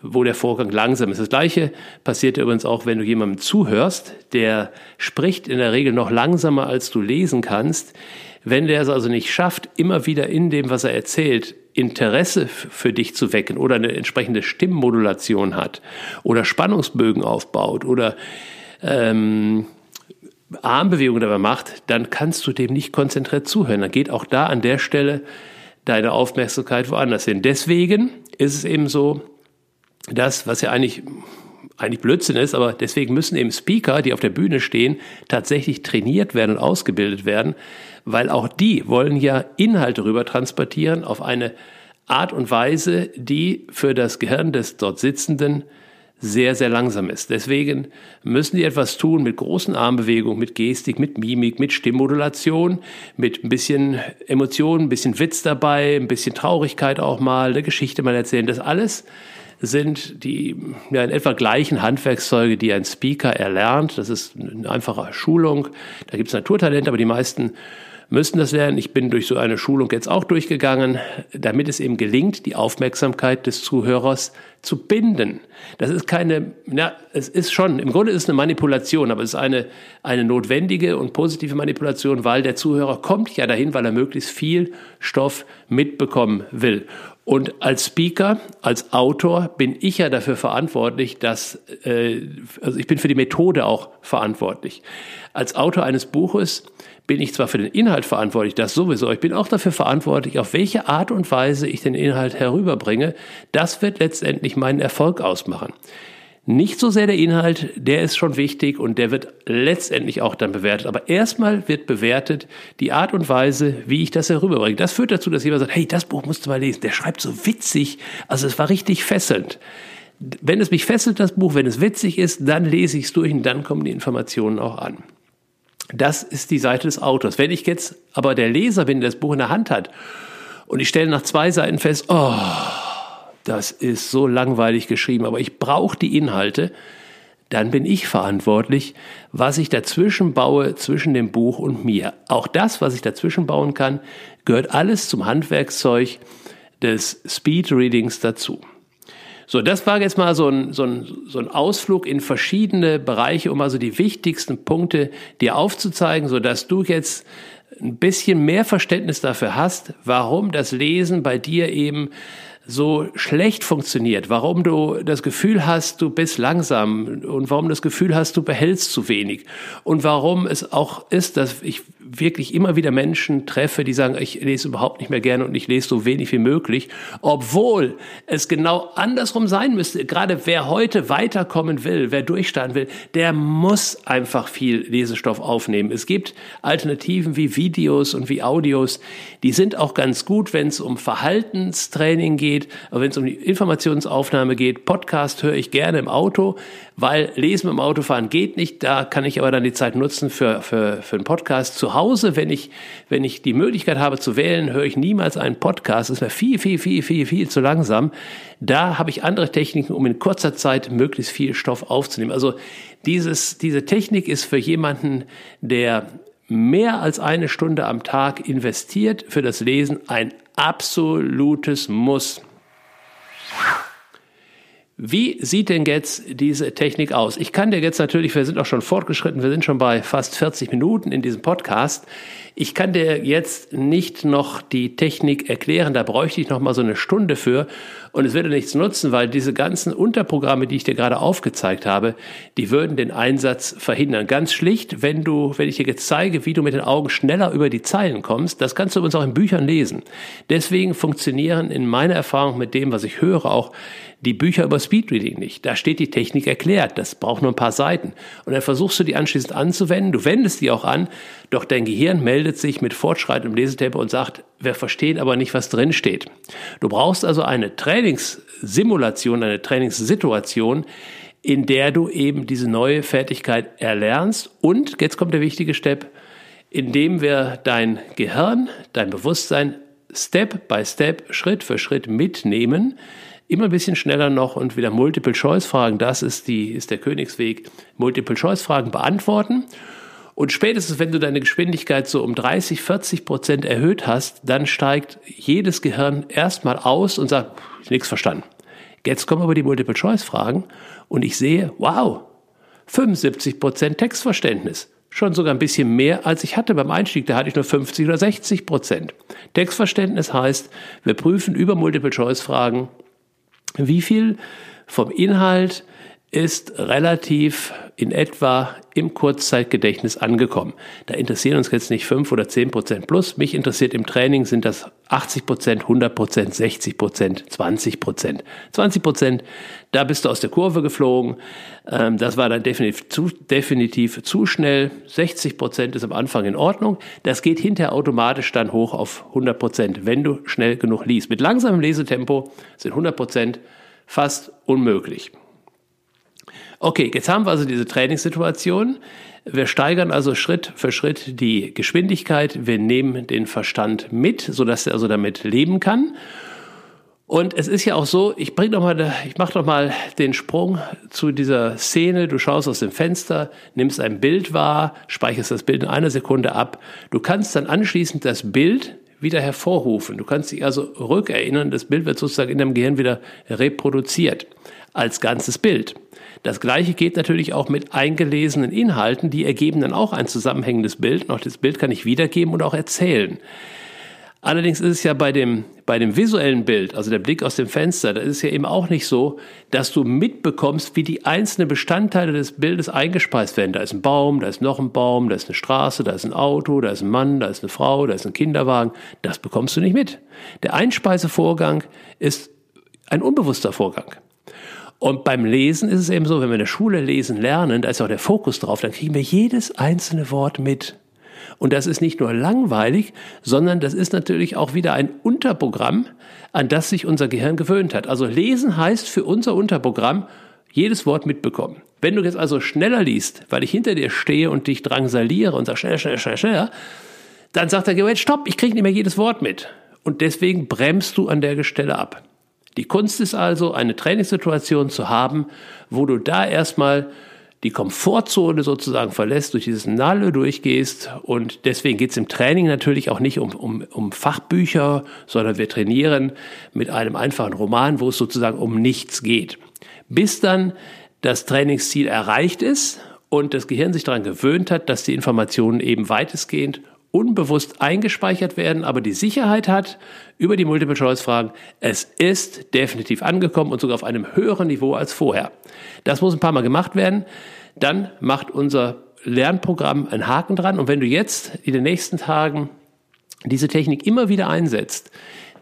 wo der Vorgang langsam ist. Das gleiche passiert übrigens auch, wenn du jemandem zuhörst, der spricht in der Regel noch langsamer, als du lesen kannst. Wenn der es also nicht schafft, immer wieder in dem, was er erzählt, Interesse für dich zu wecken oder eine entsprechende Stimmmodulation hat oder Spannungsbögen aufbaut oder ähm, Armbewegung dabei macht, dann kannst du dem nicht konzentriert zuhören. Dann geht auch da an der Stelle deine Aufmerksamkeit woanders hin. Deswegen ist es eben so, das, was ja eigentlich, eigentlich Blödsinn ist, aber deswegen müssen eben Speaker, die auf der Bühne stehen, tatsächlich trainiert werden und ausgebildet werden, weil auch die wollen ja Inhalte rüber transportieren auf eine Art und Weise, die für das Gehirn des dort Sitzenden sehr, sehr langsam ist. Deswegen müssen die etwas tun mit großen Armbewegungen, mit Gestik, mit Mimik, mit Stimmmodulation, mit ein bisschen Emotionen, ein bisschen Witz dabei, ein bisschen Traurigkeit auch mal, eine Geschichte mal erzählen. Das alles sind die ja, in etwa gleichen Handwerkszeuge, die ein Speaker erlernt. Das ist eine einfache Schulung. Da gibt es Naturtalente, aber die meisten müssen das lernen. Ich bin durch so eine Schulung jetzt auch durchgegangen, damit es eben gelingt, die Aufmerksamkeit des Zuhörers zu binden. Das ist keine, na, es ist schon, im Grunde ist es eine Manipulation, aber es ist eine, eine notwendige und positive Manipulation, weil der Zuhörer kommt ja dahin, weil er möglichst viel Stoff mitbekommen will. Und als Speaker, als Autor bin ich ja dafür verantwortlich, dass, äh, also ich bin für die Methode auch verantwortlich. Als Autor eines Buches bin ich zwar für den Inhalt verantwortlich, das sowieso, ich bin auch dafür verantwortlich, auf welche Art und Weise ich den Inhalt herüberbringe. Das wird letztendlich meinen Erfolg ausmachen. Nicht so sehr der Inhalt, der ist schon wichtig und der wird letztendlich auch dann bewertet. Aber erstmal wird bewertet die Art und Weise, wie ich das herüberbringe. Das führt dazu, dass jemand sagt, hey, das Buch musst du mal lesen. Der schreibt so witzig. Also es war richtig fesselnd. Wenn es mich fesselt, das Buch, wenn es witzig ist, dann lese ich es durch und dann kommen die Informationen auch an. Das ist die Seite des Autors. Wenn ich jetzt aber der Leser bin, der das Buch in der Hand hat und ich stelle nach zwei Seiten fest, oh, das ist so langweilig geschrieben, aber ich brauche die Inhalte, dann bin ich verantwortlich, was ich dazwischen baue zwischen dem Buch und mir. Auch das, was ich dazwischen bauen kann, gehört alles zum Handwerkszeug des Speed Readings dazu. So, das war jetzt mal so ein, so, ein, so ein Ausflug in verschiedene Bereiche, um also die wichtigsten Punkte dir aufzuzeigen, so dass du jetzt ein bisschen mehr Verständnis dafür hast, warum das Lesen bei dir eben so schlecht funktioniert, warum du das Gefühl hast, du bist langsam und warum du das Gefühl hast, du behältst zu wenig und warum es auch ist, dass ich wirklich immer wieder Menschen treffe, die sagen, ich lese überhaupt nicht mehr gerne und ich lese so wenig wie möglich, obwohl es genau andersrum sein müsste. Gerade wer heute weiterkommen will, wer durchstarten will, der muss einfach viel Lesestoff aufnehmen. Es gibt Alternativen wie Videos und wie Audios, die sind auch ganz gut, wenn es um Verhaltenstraining geht, aber wenn es um die Informationsaufnahme geht, Podcast höre ich gerne im Auto, weil Lesen im Autofahren geht nicht. Da kann ich aber dann die Zeit nutzen für, für, für einen Podcast. Zu Hause, wenn ich, wenn ich die Möglichkeit habe zu wählen, höre ich niemals einen Podcast. Das ist mir viel, viel, viel, viel, viel zu langsam. Da habe ich andere Techniken, um in kurzer Zeit möglichst viel Stoff aufzunehmen. Also dieses, diese Technik ist für jemanden, der mehr als eine Stunde am Tag investiert für das Lesen ein absolutes Muss. Wie sieht denn jetzt diese Technik aus? Ich kann dir jetzt natürlich, wir sind auch schon fortgeschritten, wir sind schon bei fast 40 Minuten in diesem Podcast. Ich kann dir jetzt nicht noch die Technik erklären, da bräuchte ich noch mal so eine Stunde für und es würde nichts nutzen, weil diese ganzen Unterprogramme, die ich dir gerade aufgezeigt habe, die würden den Einsatz verhindern. Ganz schlicht, wenn du, wenn ich dir jetzt zeige, wie du mit den Augen schneller über die Zeilen kommst, das kannst du uns auch in Büchern lesen. Deswegen funktionieren in meiner Erfahrung mit dem, was ich höre, auch die Bücher über Speedreading nicht. Da steht die Technik erklärt. Das braucht nur ein paar Seiten. Und dann versuchst du die anschließend anzuwenden. Du wendest die auch an, doch dein Gehirn meldet sich mit fortschreitendem Lesetempo und sagt, wir verstehen aber nicht, was drin steht. Du brauchst also eine Trainingssimulation, eine Trainingssituation, in der du eben diese neue Fertigkeit erlernst. Und jetzt kommt der wichtige Step, indem wir dein Gehirn, dein Bewusstsein Step by Step, Schritt für Schritt mitnehmen, immer ein bisschen schneller noch und wieder Multiple-Choice-Fragen, das ist, die, ist der Königsweg, Multiple-Choice-Fragen beantworten. Und spätestens, wenn du deine Geschwindigkeit so um 30, 40 Prozent erhöht hast, dann steigt jedes Gehirn erstmal aus und sagt, nichts verstanden. Jetzt kommen aber die Multiple-Choice-Fragen und ich sehe, wow, 75 Prozent Textverständnis. Schon sogar ein bisschen mehr, als ich hatte beim Einstieg. Da hatte ich nur 50 oder 60 Prozent. Textverständnis heißt, wir prüfen über Multiple-Choice-Fragen wie viel vom Inhalt ist relativ in etwa im Kurzzeitgedächtnis angekommen. Da interessieren uns jetzt nicht fünf oder zehn Prozent plus. Mich interessiert im Training sind das 80 Prozent, 100 Prozent, 60 Prozent, 20 Prozent. 20 Prozent, da bist du aus der Kurve geflogen. Ähm, das war dann definitiv zu, definitiv zu schnell. 60 Prozent ist am Anfang in Ordnung. Das geht hinterher automatisch dann hoch auf 100 Prozent, wenn du schnell genug liest. Mit langsamem Lesetempo sind 100 Prozent fast unmöglich. Okay, jetzt haben wir also diese Trainingssituation. Wir steigern also Schritt für Schritt die Geschwindigkeit. Wir nehmen den Verstand mit, sodass er also damit leben kann. Und es ist ja auch so, ich bring doch mal, ich mach doch mal den Sprung zu dieser Szene. Du schaust aus dem Fenster, nimmst ein Bild wahr, speicherst das Bild in einer Sekunde ab. Du kannst dann anschließend das Bild wieder hervorrufen. Du kannst dich also rückerinnern. Das Bild wird sozusagen in deinem Gehirn wieder reproduziert als ganzes Bild. Das gleiche geht natürlich auch mit eingelesenen Inhalten, die ergeben dann auch ein zusammenhängendes Bild. Auch das Bild kann ich wiedergeben und auch erzählen. Allerdings ist es ja bei dem, bei dem visuellen Bild, also der Blick aus dem Fenster, da ist es ja eben auch nicht so, dass du mitbekommst, wie die einzelnen Bestandteile des Bildes eingespeist werden. Da ist ein Baum, da ist noch ein Baum, da ist eine Straße, da ist ein Auto, da ist ein Mann, da ist eine Frau, da ist ein Kinderwagen. Das bekommst du nicht mit. Der Einspeisevorgang ist ein unbewusster Vorgang. Und beim Lesen ist es eben so, wenn wir in der Schule lesen lernen, da ist auch der Fokus drauf, dann kriegen wir jedes einzelne Wort mit. Und das ist nicht nur langweilig, sondern das ist natürlich auch wieder ein Unterprogramm, an das sich unser Gehirn gewöhnt hat. Also lesen heißt für unser Unterprogramm jedes Wort mitbekommen. Wenn du jetzt also schneller liest, weil ich hinter dir stehe und dich drangsaliere und sag schneller, schneller, schneller, schneller, dann sagt der Gehirn, stopp, ich kriege nicht mehr jedes Wort mit. Und deswegen bremst du an der Stelle ab. Die Kunst ist also, eine Trainingssituation zu haben, wo du da erstmal die Komfortzone sozusagen verlässt, durch dieses Nalle durchgehst. Und deswegen geht es im Training natürlich auch nicht um, um, um Fachbücher, sondern wir trainieren mit einem einfachen Roman, wo es sozusagen um nichts geht. Bis dann das Trainingsziel erreicht ist und das Gehirn sich daran gewöhnt hat, dass die Informationen eben weitestgehend unbewusst eingespeichert werden, aber die Sicherheit hat über die Multiple-Choice-Fragen, es ist definitiv angekommen und sogar auf einem höheren Niveau als vorher. Das muss ein paar Mal gemacht werden. Dann macht unser Lernprogramm einen Haken dran. Und wenn du jetzt in den nächsten Tagen diese Technik immer wieder einsetzt,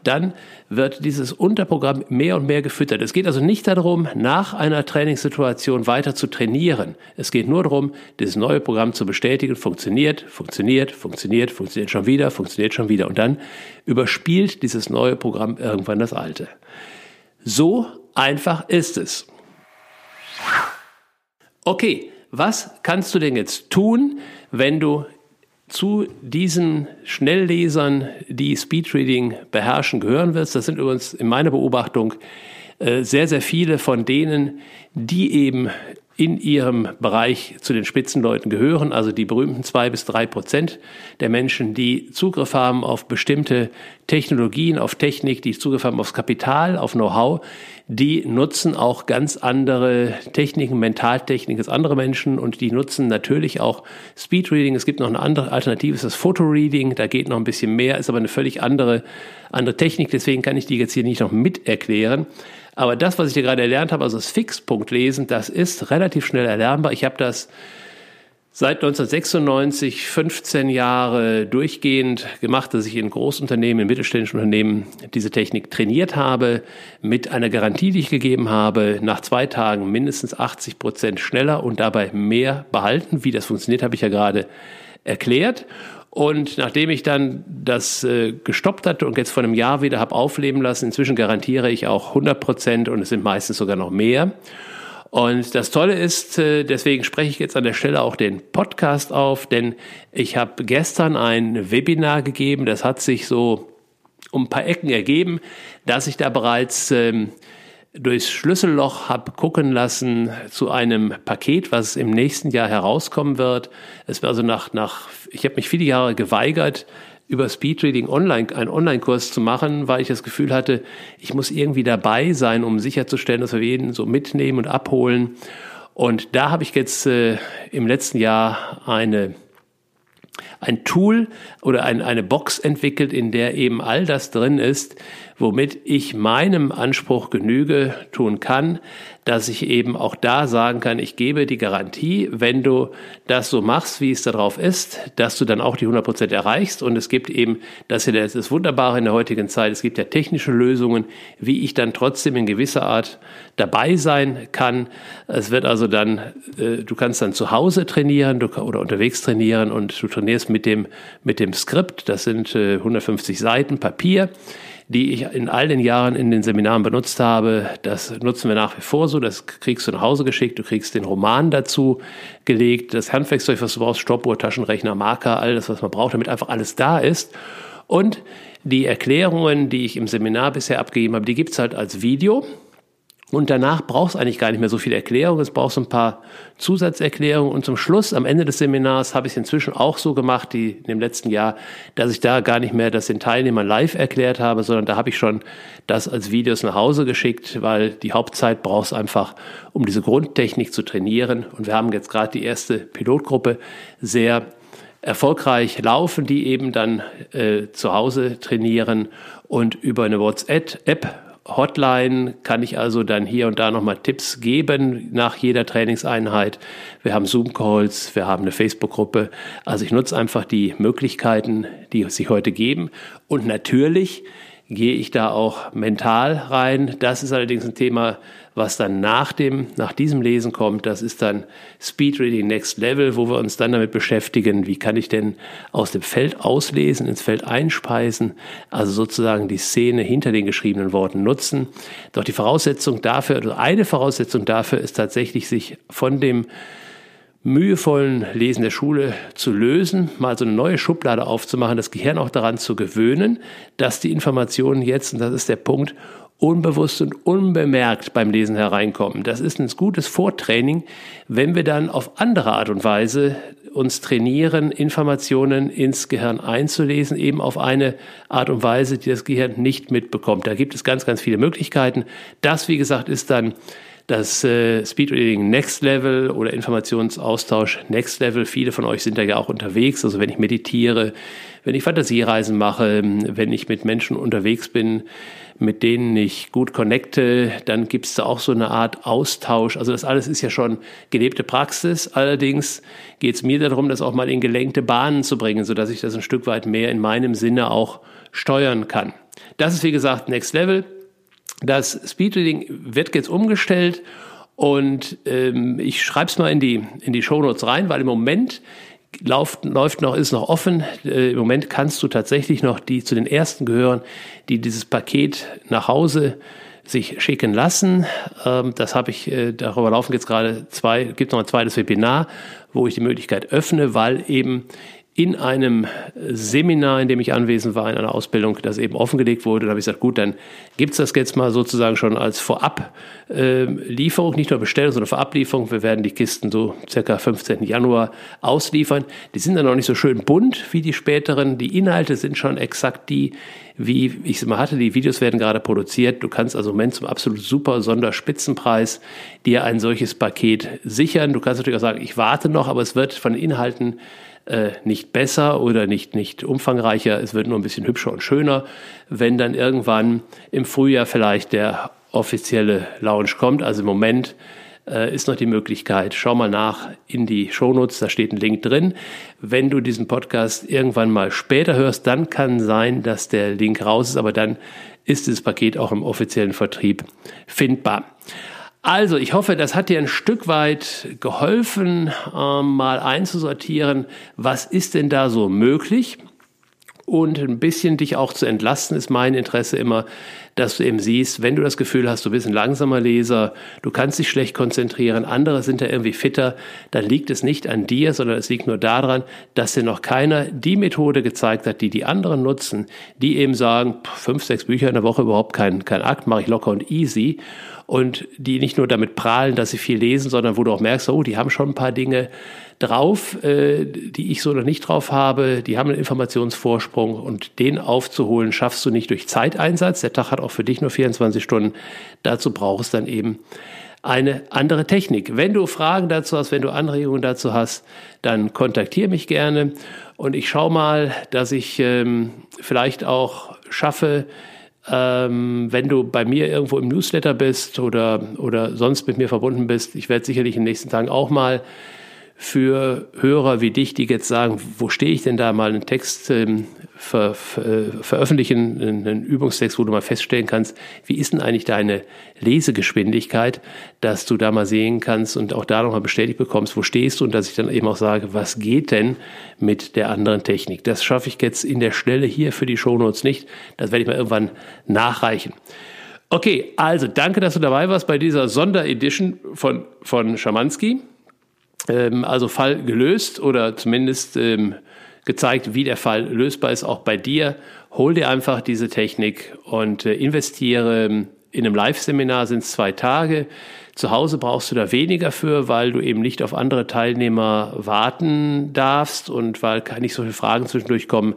dann wird dieses Unterprogramm mehr und mehr gefüttert. Es geht also nicht darum, nach einer Trainingssituation weiter zu trainieren. Es geht nur darum, dieses neue Programm zu bestätigen. Funktioniert, funktioniert, funktioniert, funktioniert schon wieder, funktioniert schon wieder. Und dann überspielt dieses neue Programm irgendwann das alte. So einfach ist es. Okay, was kannst du denn jetzt tun, wenn du zu diesen Schnelllesern, die Speedreading beherrschen, gehören wirst. Das sind übrigens in meiner Beobachtung äh, sehr, sehr viele von denen, die eben in ihrem Bereich zu den Spitzenleuten gehören, also die berühmten zwei bis drei Prozent der Menschen, die Zugriff haben auf bestimmte Technologien, auf Technik, die Zugriff haben aufs Kapital, auf Know-how, die nutzen auch ganz andere Techniken, Mentaltechniken als andere Menschen und die nutzen natürlich auch Speedreading. Es gibt noch eine andere Alternative, ist das Fotoreading, da geht noch ein bisschen mehr, ist aber eine völlig andere, andere Technik, deswegen kann ich die jetzt hier nicht noch mit erklären. Aber das, was ich hier gerade erlernt habe, also das Fixpunkt lesen, das ist relativ schnell erlernbar. Ich habe das seit 1996 15 Jahre durchgehend gemacht, dass ich in Großunternehmen, in mittelständischen Unternehmen diese Technik trainiert habe, mit einer Garantie, die ich gegeben habe, nach zwei Tagen mindestens 80 Prozent schneller und dabei mehr behalten. Wie das funktioniert, habe ich ja gerade erklärt. Und nachdem ich dann das äh, gestoppt hatte und jetzt vor einem Jahr wieder habe aufleben lassen, inzwischen garantiere ich auch 100 Prozent und es sind meistens sogar noch mehr. Und das Tolle ist, äh, deswegen spreche ich jetzt an der Stelle auch den Podcast auf, denn ich habe gestern ein Webinar gegeben, das hat sich so um ein paar Ecken ergeben, dass ich da bereits ähm, durchs Schlüsselloch habe gucken lassen zu einem Paket, was im nächsten Jahr herauskommen wird. Es war also nach, nach ich habe mich viele Jahre geweigert, über Speedreading online, einen Online-Kurs zu machen, weil ich das Gefühl hatte, ich muss irgendwie dabei sein, um sicherzustellen, dass wir jeden so mitnehmen und abholen. Und da habe ich jetzt äh, im letzten Jahr eine ein Tool oder ein, eine Box entwickelt, in der eben all das drin ist, womit ich meinem Anspruch Genüge tun kann, dass ich eben auch da sagen kann, ich gebe die Garantie, wenn du das so machst, wie es darauf ist, dass du dann auch die 100 Prozent erreichst. Und es gibt eben, das ist das Wunderbare in der heutigen Zeit, es gibt ja technische Lösungen, wie ich dann trotzdem in gewisser Art dabei sein kann. Es wird also dann, äh, du kannst dann zu Hause trainieren oder unterwegs trainieren und du trainierst mit dem, mit dem Skript, das sind 150 äh, Seiten Papier die ich in all den Jahren in den Seminaren benutzt habe. Das nutzen wir nach wie vor so. Das kriegst du nach Hause geschickt. Du kriegst den Roman dazu gelegt, das Handwerkzeug, was du brauchst, Stoppuhr, Taschenrechner, Marker, all das, was man braucht, damit einfach alles da ist. Und die Erklärungen, die ich im Seminar bisher abgegeben habe, die gibt's halt als Video. Und danach brauchst du eigentlich gar nicht mehr so viel Erklärung. Es braucht so ein paar Zusatzerklärungen. Und zum Schluss, am Ende des Seminars, habe ich es inzwischen auch so gemacht, die in dem letzten Jahr, dass ich da gar nicht mehr das den Teilnehmern live erklärt habe, sondern da habe ich schon das als Videos nach Hause geschickt, weil die Hauptzeit brauchst einfach, um diese Grundtechnik zu trainieren. Und wir haben jetzt gerade die erste Pilotgruppe sehr erfolgreich laufen, die eben dann äh, zu Hause trainieren und über eine WhatsApp-App Hotline kann ich also dann hier und da nochmal Tipps geben nach jeder Trainingseinheit. Wir haben Zoom-Calls, wir haben eine Facebook-Gruppe. Also ich nutze einfach die Möglichkeiten, die sich heute geben. Und natürlich gehe ich da auch mental rein. Das ist allerdings ein Thema, was dann nach dem, nach diesem Lesen kommt. Das ist dann Speed Reading Next Level, wo wir uns dann damit beschäftigen, wie kann ich denn aus dem Feld auslesen, ins Feld einspeisen, also sozusagen die Szene hinter den geschriebenen Worten nutzen. Doch die Voraussetzung dafür, also eine Voraussetzung dafür ist tatsächlich, sich von dem mühevollen Lesen der Schule zu lösen, mal so eine neue Schublade aufzumachen, das Gehirn auch daran zu gewöhnen, dass die Informationen jetzt, und das ist der Punkt, unbewusst und unbemerkt beim Lesen hereinkommen. Das ist ein gutes Vortraining, wenn wir dann auf andere Art und Weise uns trainieren, Informationen ins Gehirn einzulesen, eben auf eine Art und Weise, die das Gehirn nicht mitbekommt. Da gibt es ganz, ganz viele Möglichkeiten. Das, wie gesagt, ist dann das äh, Speedreading Next Level oder Informationsaustausch Next Level. Viele von euch sind da ja auch unterwegs. Also wenn ich meditiere, wenn ich Fantasiereisen mache, wenn ich mit Menschen unterwegs bin, mit denen ich gut connecte, dann gibt es da auch so eine Art Austausch. Also das alles ist ja schon gelebte Praxis. Allerdings geht es mir darum, das auch mal in gelenkte Bahnen zu bringen, sodass ich das ein Stück weit mehr in meinem Sinne auch steuern kann. Das ist wie gesagt Next Level. Das Speedreading wird jetzt umgestellt und ähm, ich schreibe es mal in die, in die Shownotes rein, weil im Moment läuft, läuft noch, ist noch offen. Äh, Im Moment kannst du tatsächlich noch die zu den ersten gehören, die dieses Paket nach Hause sich schicken lassen. Ähm, das habe ich, äh, darüber laufen jetzt gerade zwei, gibt noch ein zweites Webinar, wo ich die Möglichkeit öffne, weil eben in einem Seminar, in dem ich anwesend war, in einer Ausbildung, das eben offengelegt wurde. Da habe ich gesagt, gut, dann gibt es das jetzt mal sozusagen schon als Vorablieferung, nicht nur Bestellung, sondern Vorablieferung. Wir werden die Kisten so circa 15. Januar ausliefern. Die sind dann noch nicht so schön bunt wie die späteren. Die Inhalte sind schon exakt die, wie ich es immer hatte. Die Videos werden gerade produziert. Du kannst also im Moment zum absolut super Sonderspitzenpreis dir ein solches Paket sichern. Du kannst natürlich auch sagen, ich warte noch, aber es wird von Inhalten äh, nicht besser oder nicht, nicht umfangreicher, es wird nur ein bisschen hübscher und schöner, wenn dann irgendwann im Frühjahr vielleicht der offizielle Launch kommt. Also im Moment äh, ist noch die Möglichkeit, schau mal nach in die Shownotes, da steht ein Link drin. Wenn du diesen Podcast irgendwann mal später hörst, dann kann sein, dass der Link raus ist, aber dann ist dieses Paket auch im offiziellen Vertrieb findbar. Also, ich hoffe, das hat dir ein Stück weit geholfen, ähm, mal einzusortieren, was ist denn da so möglich? Und ein bisschen dich auch zu entlasten, ist mein Interesse immer, dass du eben siehst, wenn du das Gefühl hast, du bist ein langsamer Leser, du kannst dich schlecht konzentrieren, andere sind da irgendwie fitter, dann liegt es nicht an dir, sondern es liegt nur daran, dass dir noch keiner die Methode gezeigt hat, die die anderen nutzen, die eben sagen, fünf, sechs Bücher in der Woche überhaupt kein, kein Akt, mache ich locker und easy. Und die nicht nur damit prahlen, dass sie viel lesen, sondern wo du auch merkst, oh, die haben schon ein paar Dinge drauf, äh, die ich so noch nicht drauf habe, die haben einen Informationsvorsprung und den aufzuholen schaffst du nicht durch Zeiteinsatz. Der Tag hat auch für dich nur 24 Stunden. Dazu brauchst dann eben eine andere Technik. Wenn du Fragen dazu hast, wenn du Anregungen dazu hast, dann kontaktiere mich gerne und ich schaue mal, dass ich ähm, vielleicht auch schaffe, ähm, wenn du bei mir irgendwo im Newsletter bist oder, oder sonst mit mir verbunden bist, ich werde sicherlich in den nächsten Tagen auch mal für Hörer wie dich, die jetzt sagen, wo stehe ich denn da, mal einen Text ähm, ver, ver, äh, veröffentlichen, einen Übungstext, wo du mal feststellen kannst, wie ist denn eigentlich deine Lesegeschwindigkeit, dass du da mal sehen kannst und auch da nochmal bestätigt bekommst, wo stehst du und dass ich dann eben auch sage, was geht denn mit der anderen Technik. Das schaffe ich jetzt in der Stelle hier für die Shownotes nicht. Das werde ich mal irgendwann nachreichen. Okay, also danke, dass du dabei warst bei dieser Sonderedition von, von Schamanski ähm, also Fall gelöst oder zumindest ähm, gezeigt, wie der Fall lösbar ist, auch bei dir. Hol dir einfach diese Technik und äh, investiere in einem Live-Seminar sind es zwei Tage. Zu Hause brauchst du da weniger für, weil du eben nicht auf andere Teilnehmer warten darfst und weil nicht so viele Fragen zwischendurch kommen.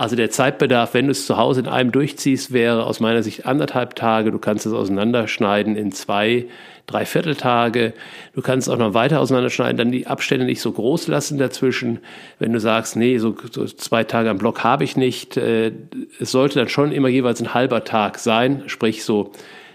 Also der Zeitbedarf, wenn du es zu Hause in einem durchziehst, wäre aus meiner Sicht anderthalb Tage. Du kannst es auseinanderschneiden in zwei, drei Vierteltage. Du kannst es auch noch weiter auseinanderschneiden, dann die Abstände nicht so groß lassen dazwischen. Wenn du sagst, nee, so, so zwei Tage am Block habe ich nicht. Äh, es sollte dann schon immer jeweils ein halber Tag sein, sprich so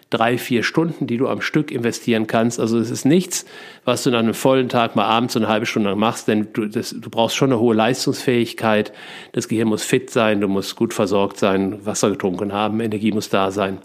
drei, vier Stunden, die du am Stück investieren kannst. Also es ist nichts, was du an einem vollen Tag mal abends so eine halbe Stunde machst, denn du, das, du brauchst schon eine hohe Leistungsfähigkeit. Das Gehirn muss fit sein, du musst gut versorgt sein, Wasser getrunken haben, Energie muss da sein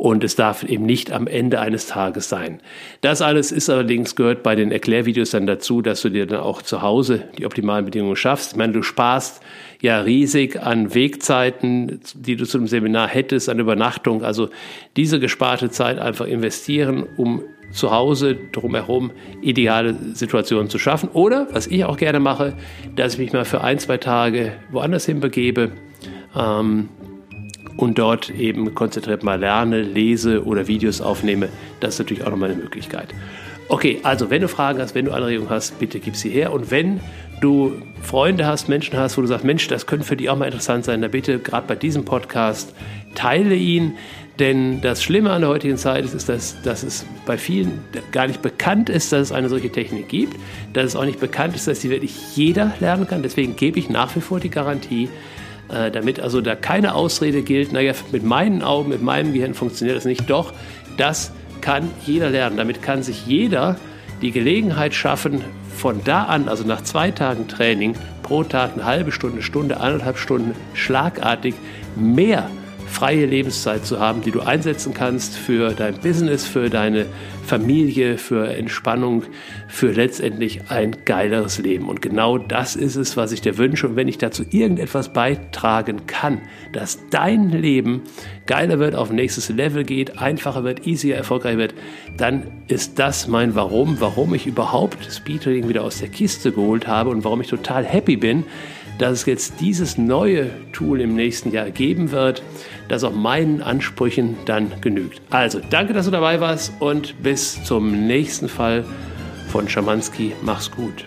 und es darf eben nicht am Ende eines Tages sein. Das alles ist allerdings gehört bei den Erklärvideos dann dazu, dass du dir dann auch zu Hause die optimalen Bedingungen schaffst. Ich meine, du sparst ja riesig an Wegzeiten, die du zu einem Seminar hättest, an Übernachtung. Also diese gesparte Zeit einfach investieren, um zu Hause drumherum ideale Situationen zu schaffen. Oder, was ich auch gerne mache, dass ich mich mal für ein, zwei Tage woanders hin begebe. Ähm, und dort eben konzentriert mal lerne, lese oder Videos aufnehme. Das ist natürlich auch nochmal eine Möglichkeit. Okay, also wenn du Fragen hast, wenn du Anregungen hast, bitte gib sie her. Und wenn du Freunde hast, Menschen hast, wo du sagst, Mensch, das könnte für die auch mal interessant sein, dann bitte gerade bei diesem Podcast teile ihn. Denn das Schlimme an der heutigen Zeit ist, ist dass, dass es bei vielen gar nicht bekannt ist, dass es eine solche Technik gibt. Dass es auch nicht bekannt ist, dass sie wirklich jeder lernen kann. Deswegen gebe ich nach wie vor die Garantie, äh, damit also da keine Ausrede gilt, naja, mit meinen Augen, mit meinem Gehirn funktioniert das nicht. Doch, das kann jeder lernen. Damit kann sich jeder die Gelegenheit schaffen, von da an, also nach zwei Tagen Training, pro Tag eine halbe Stunde, Stunde, eineinhalb Stunden schlagartig mehr freie Lebenszeit zu haben, die du einsetzen kannst für dein Business, für deine Familie, für Entspannung, für letztendlich ein geileres Leben. Und genau das ist es, was ich dir wünsche. Und wenn ich dazu irgendetwas beitragen kann, dass dein Leben geiler wird, auf nächstes Level geht, einfacher wird, easier, erfolgreicher wird, dann ist das mein Warum, warum ich überhaupt Speedreading wieder aus der Kiste geholt habe und warum ich total happy bin, dass es jetzt dieses neue Tool im nächsten Jahr geben wird, das auch meinen Ansprüchen dann genügt. Also, danke, dass du dabei warst und bis zum nächsten Fall von Schamanski. Mach's gut.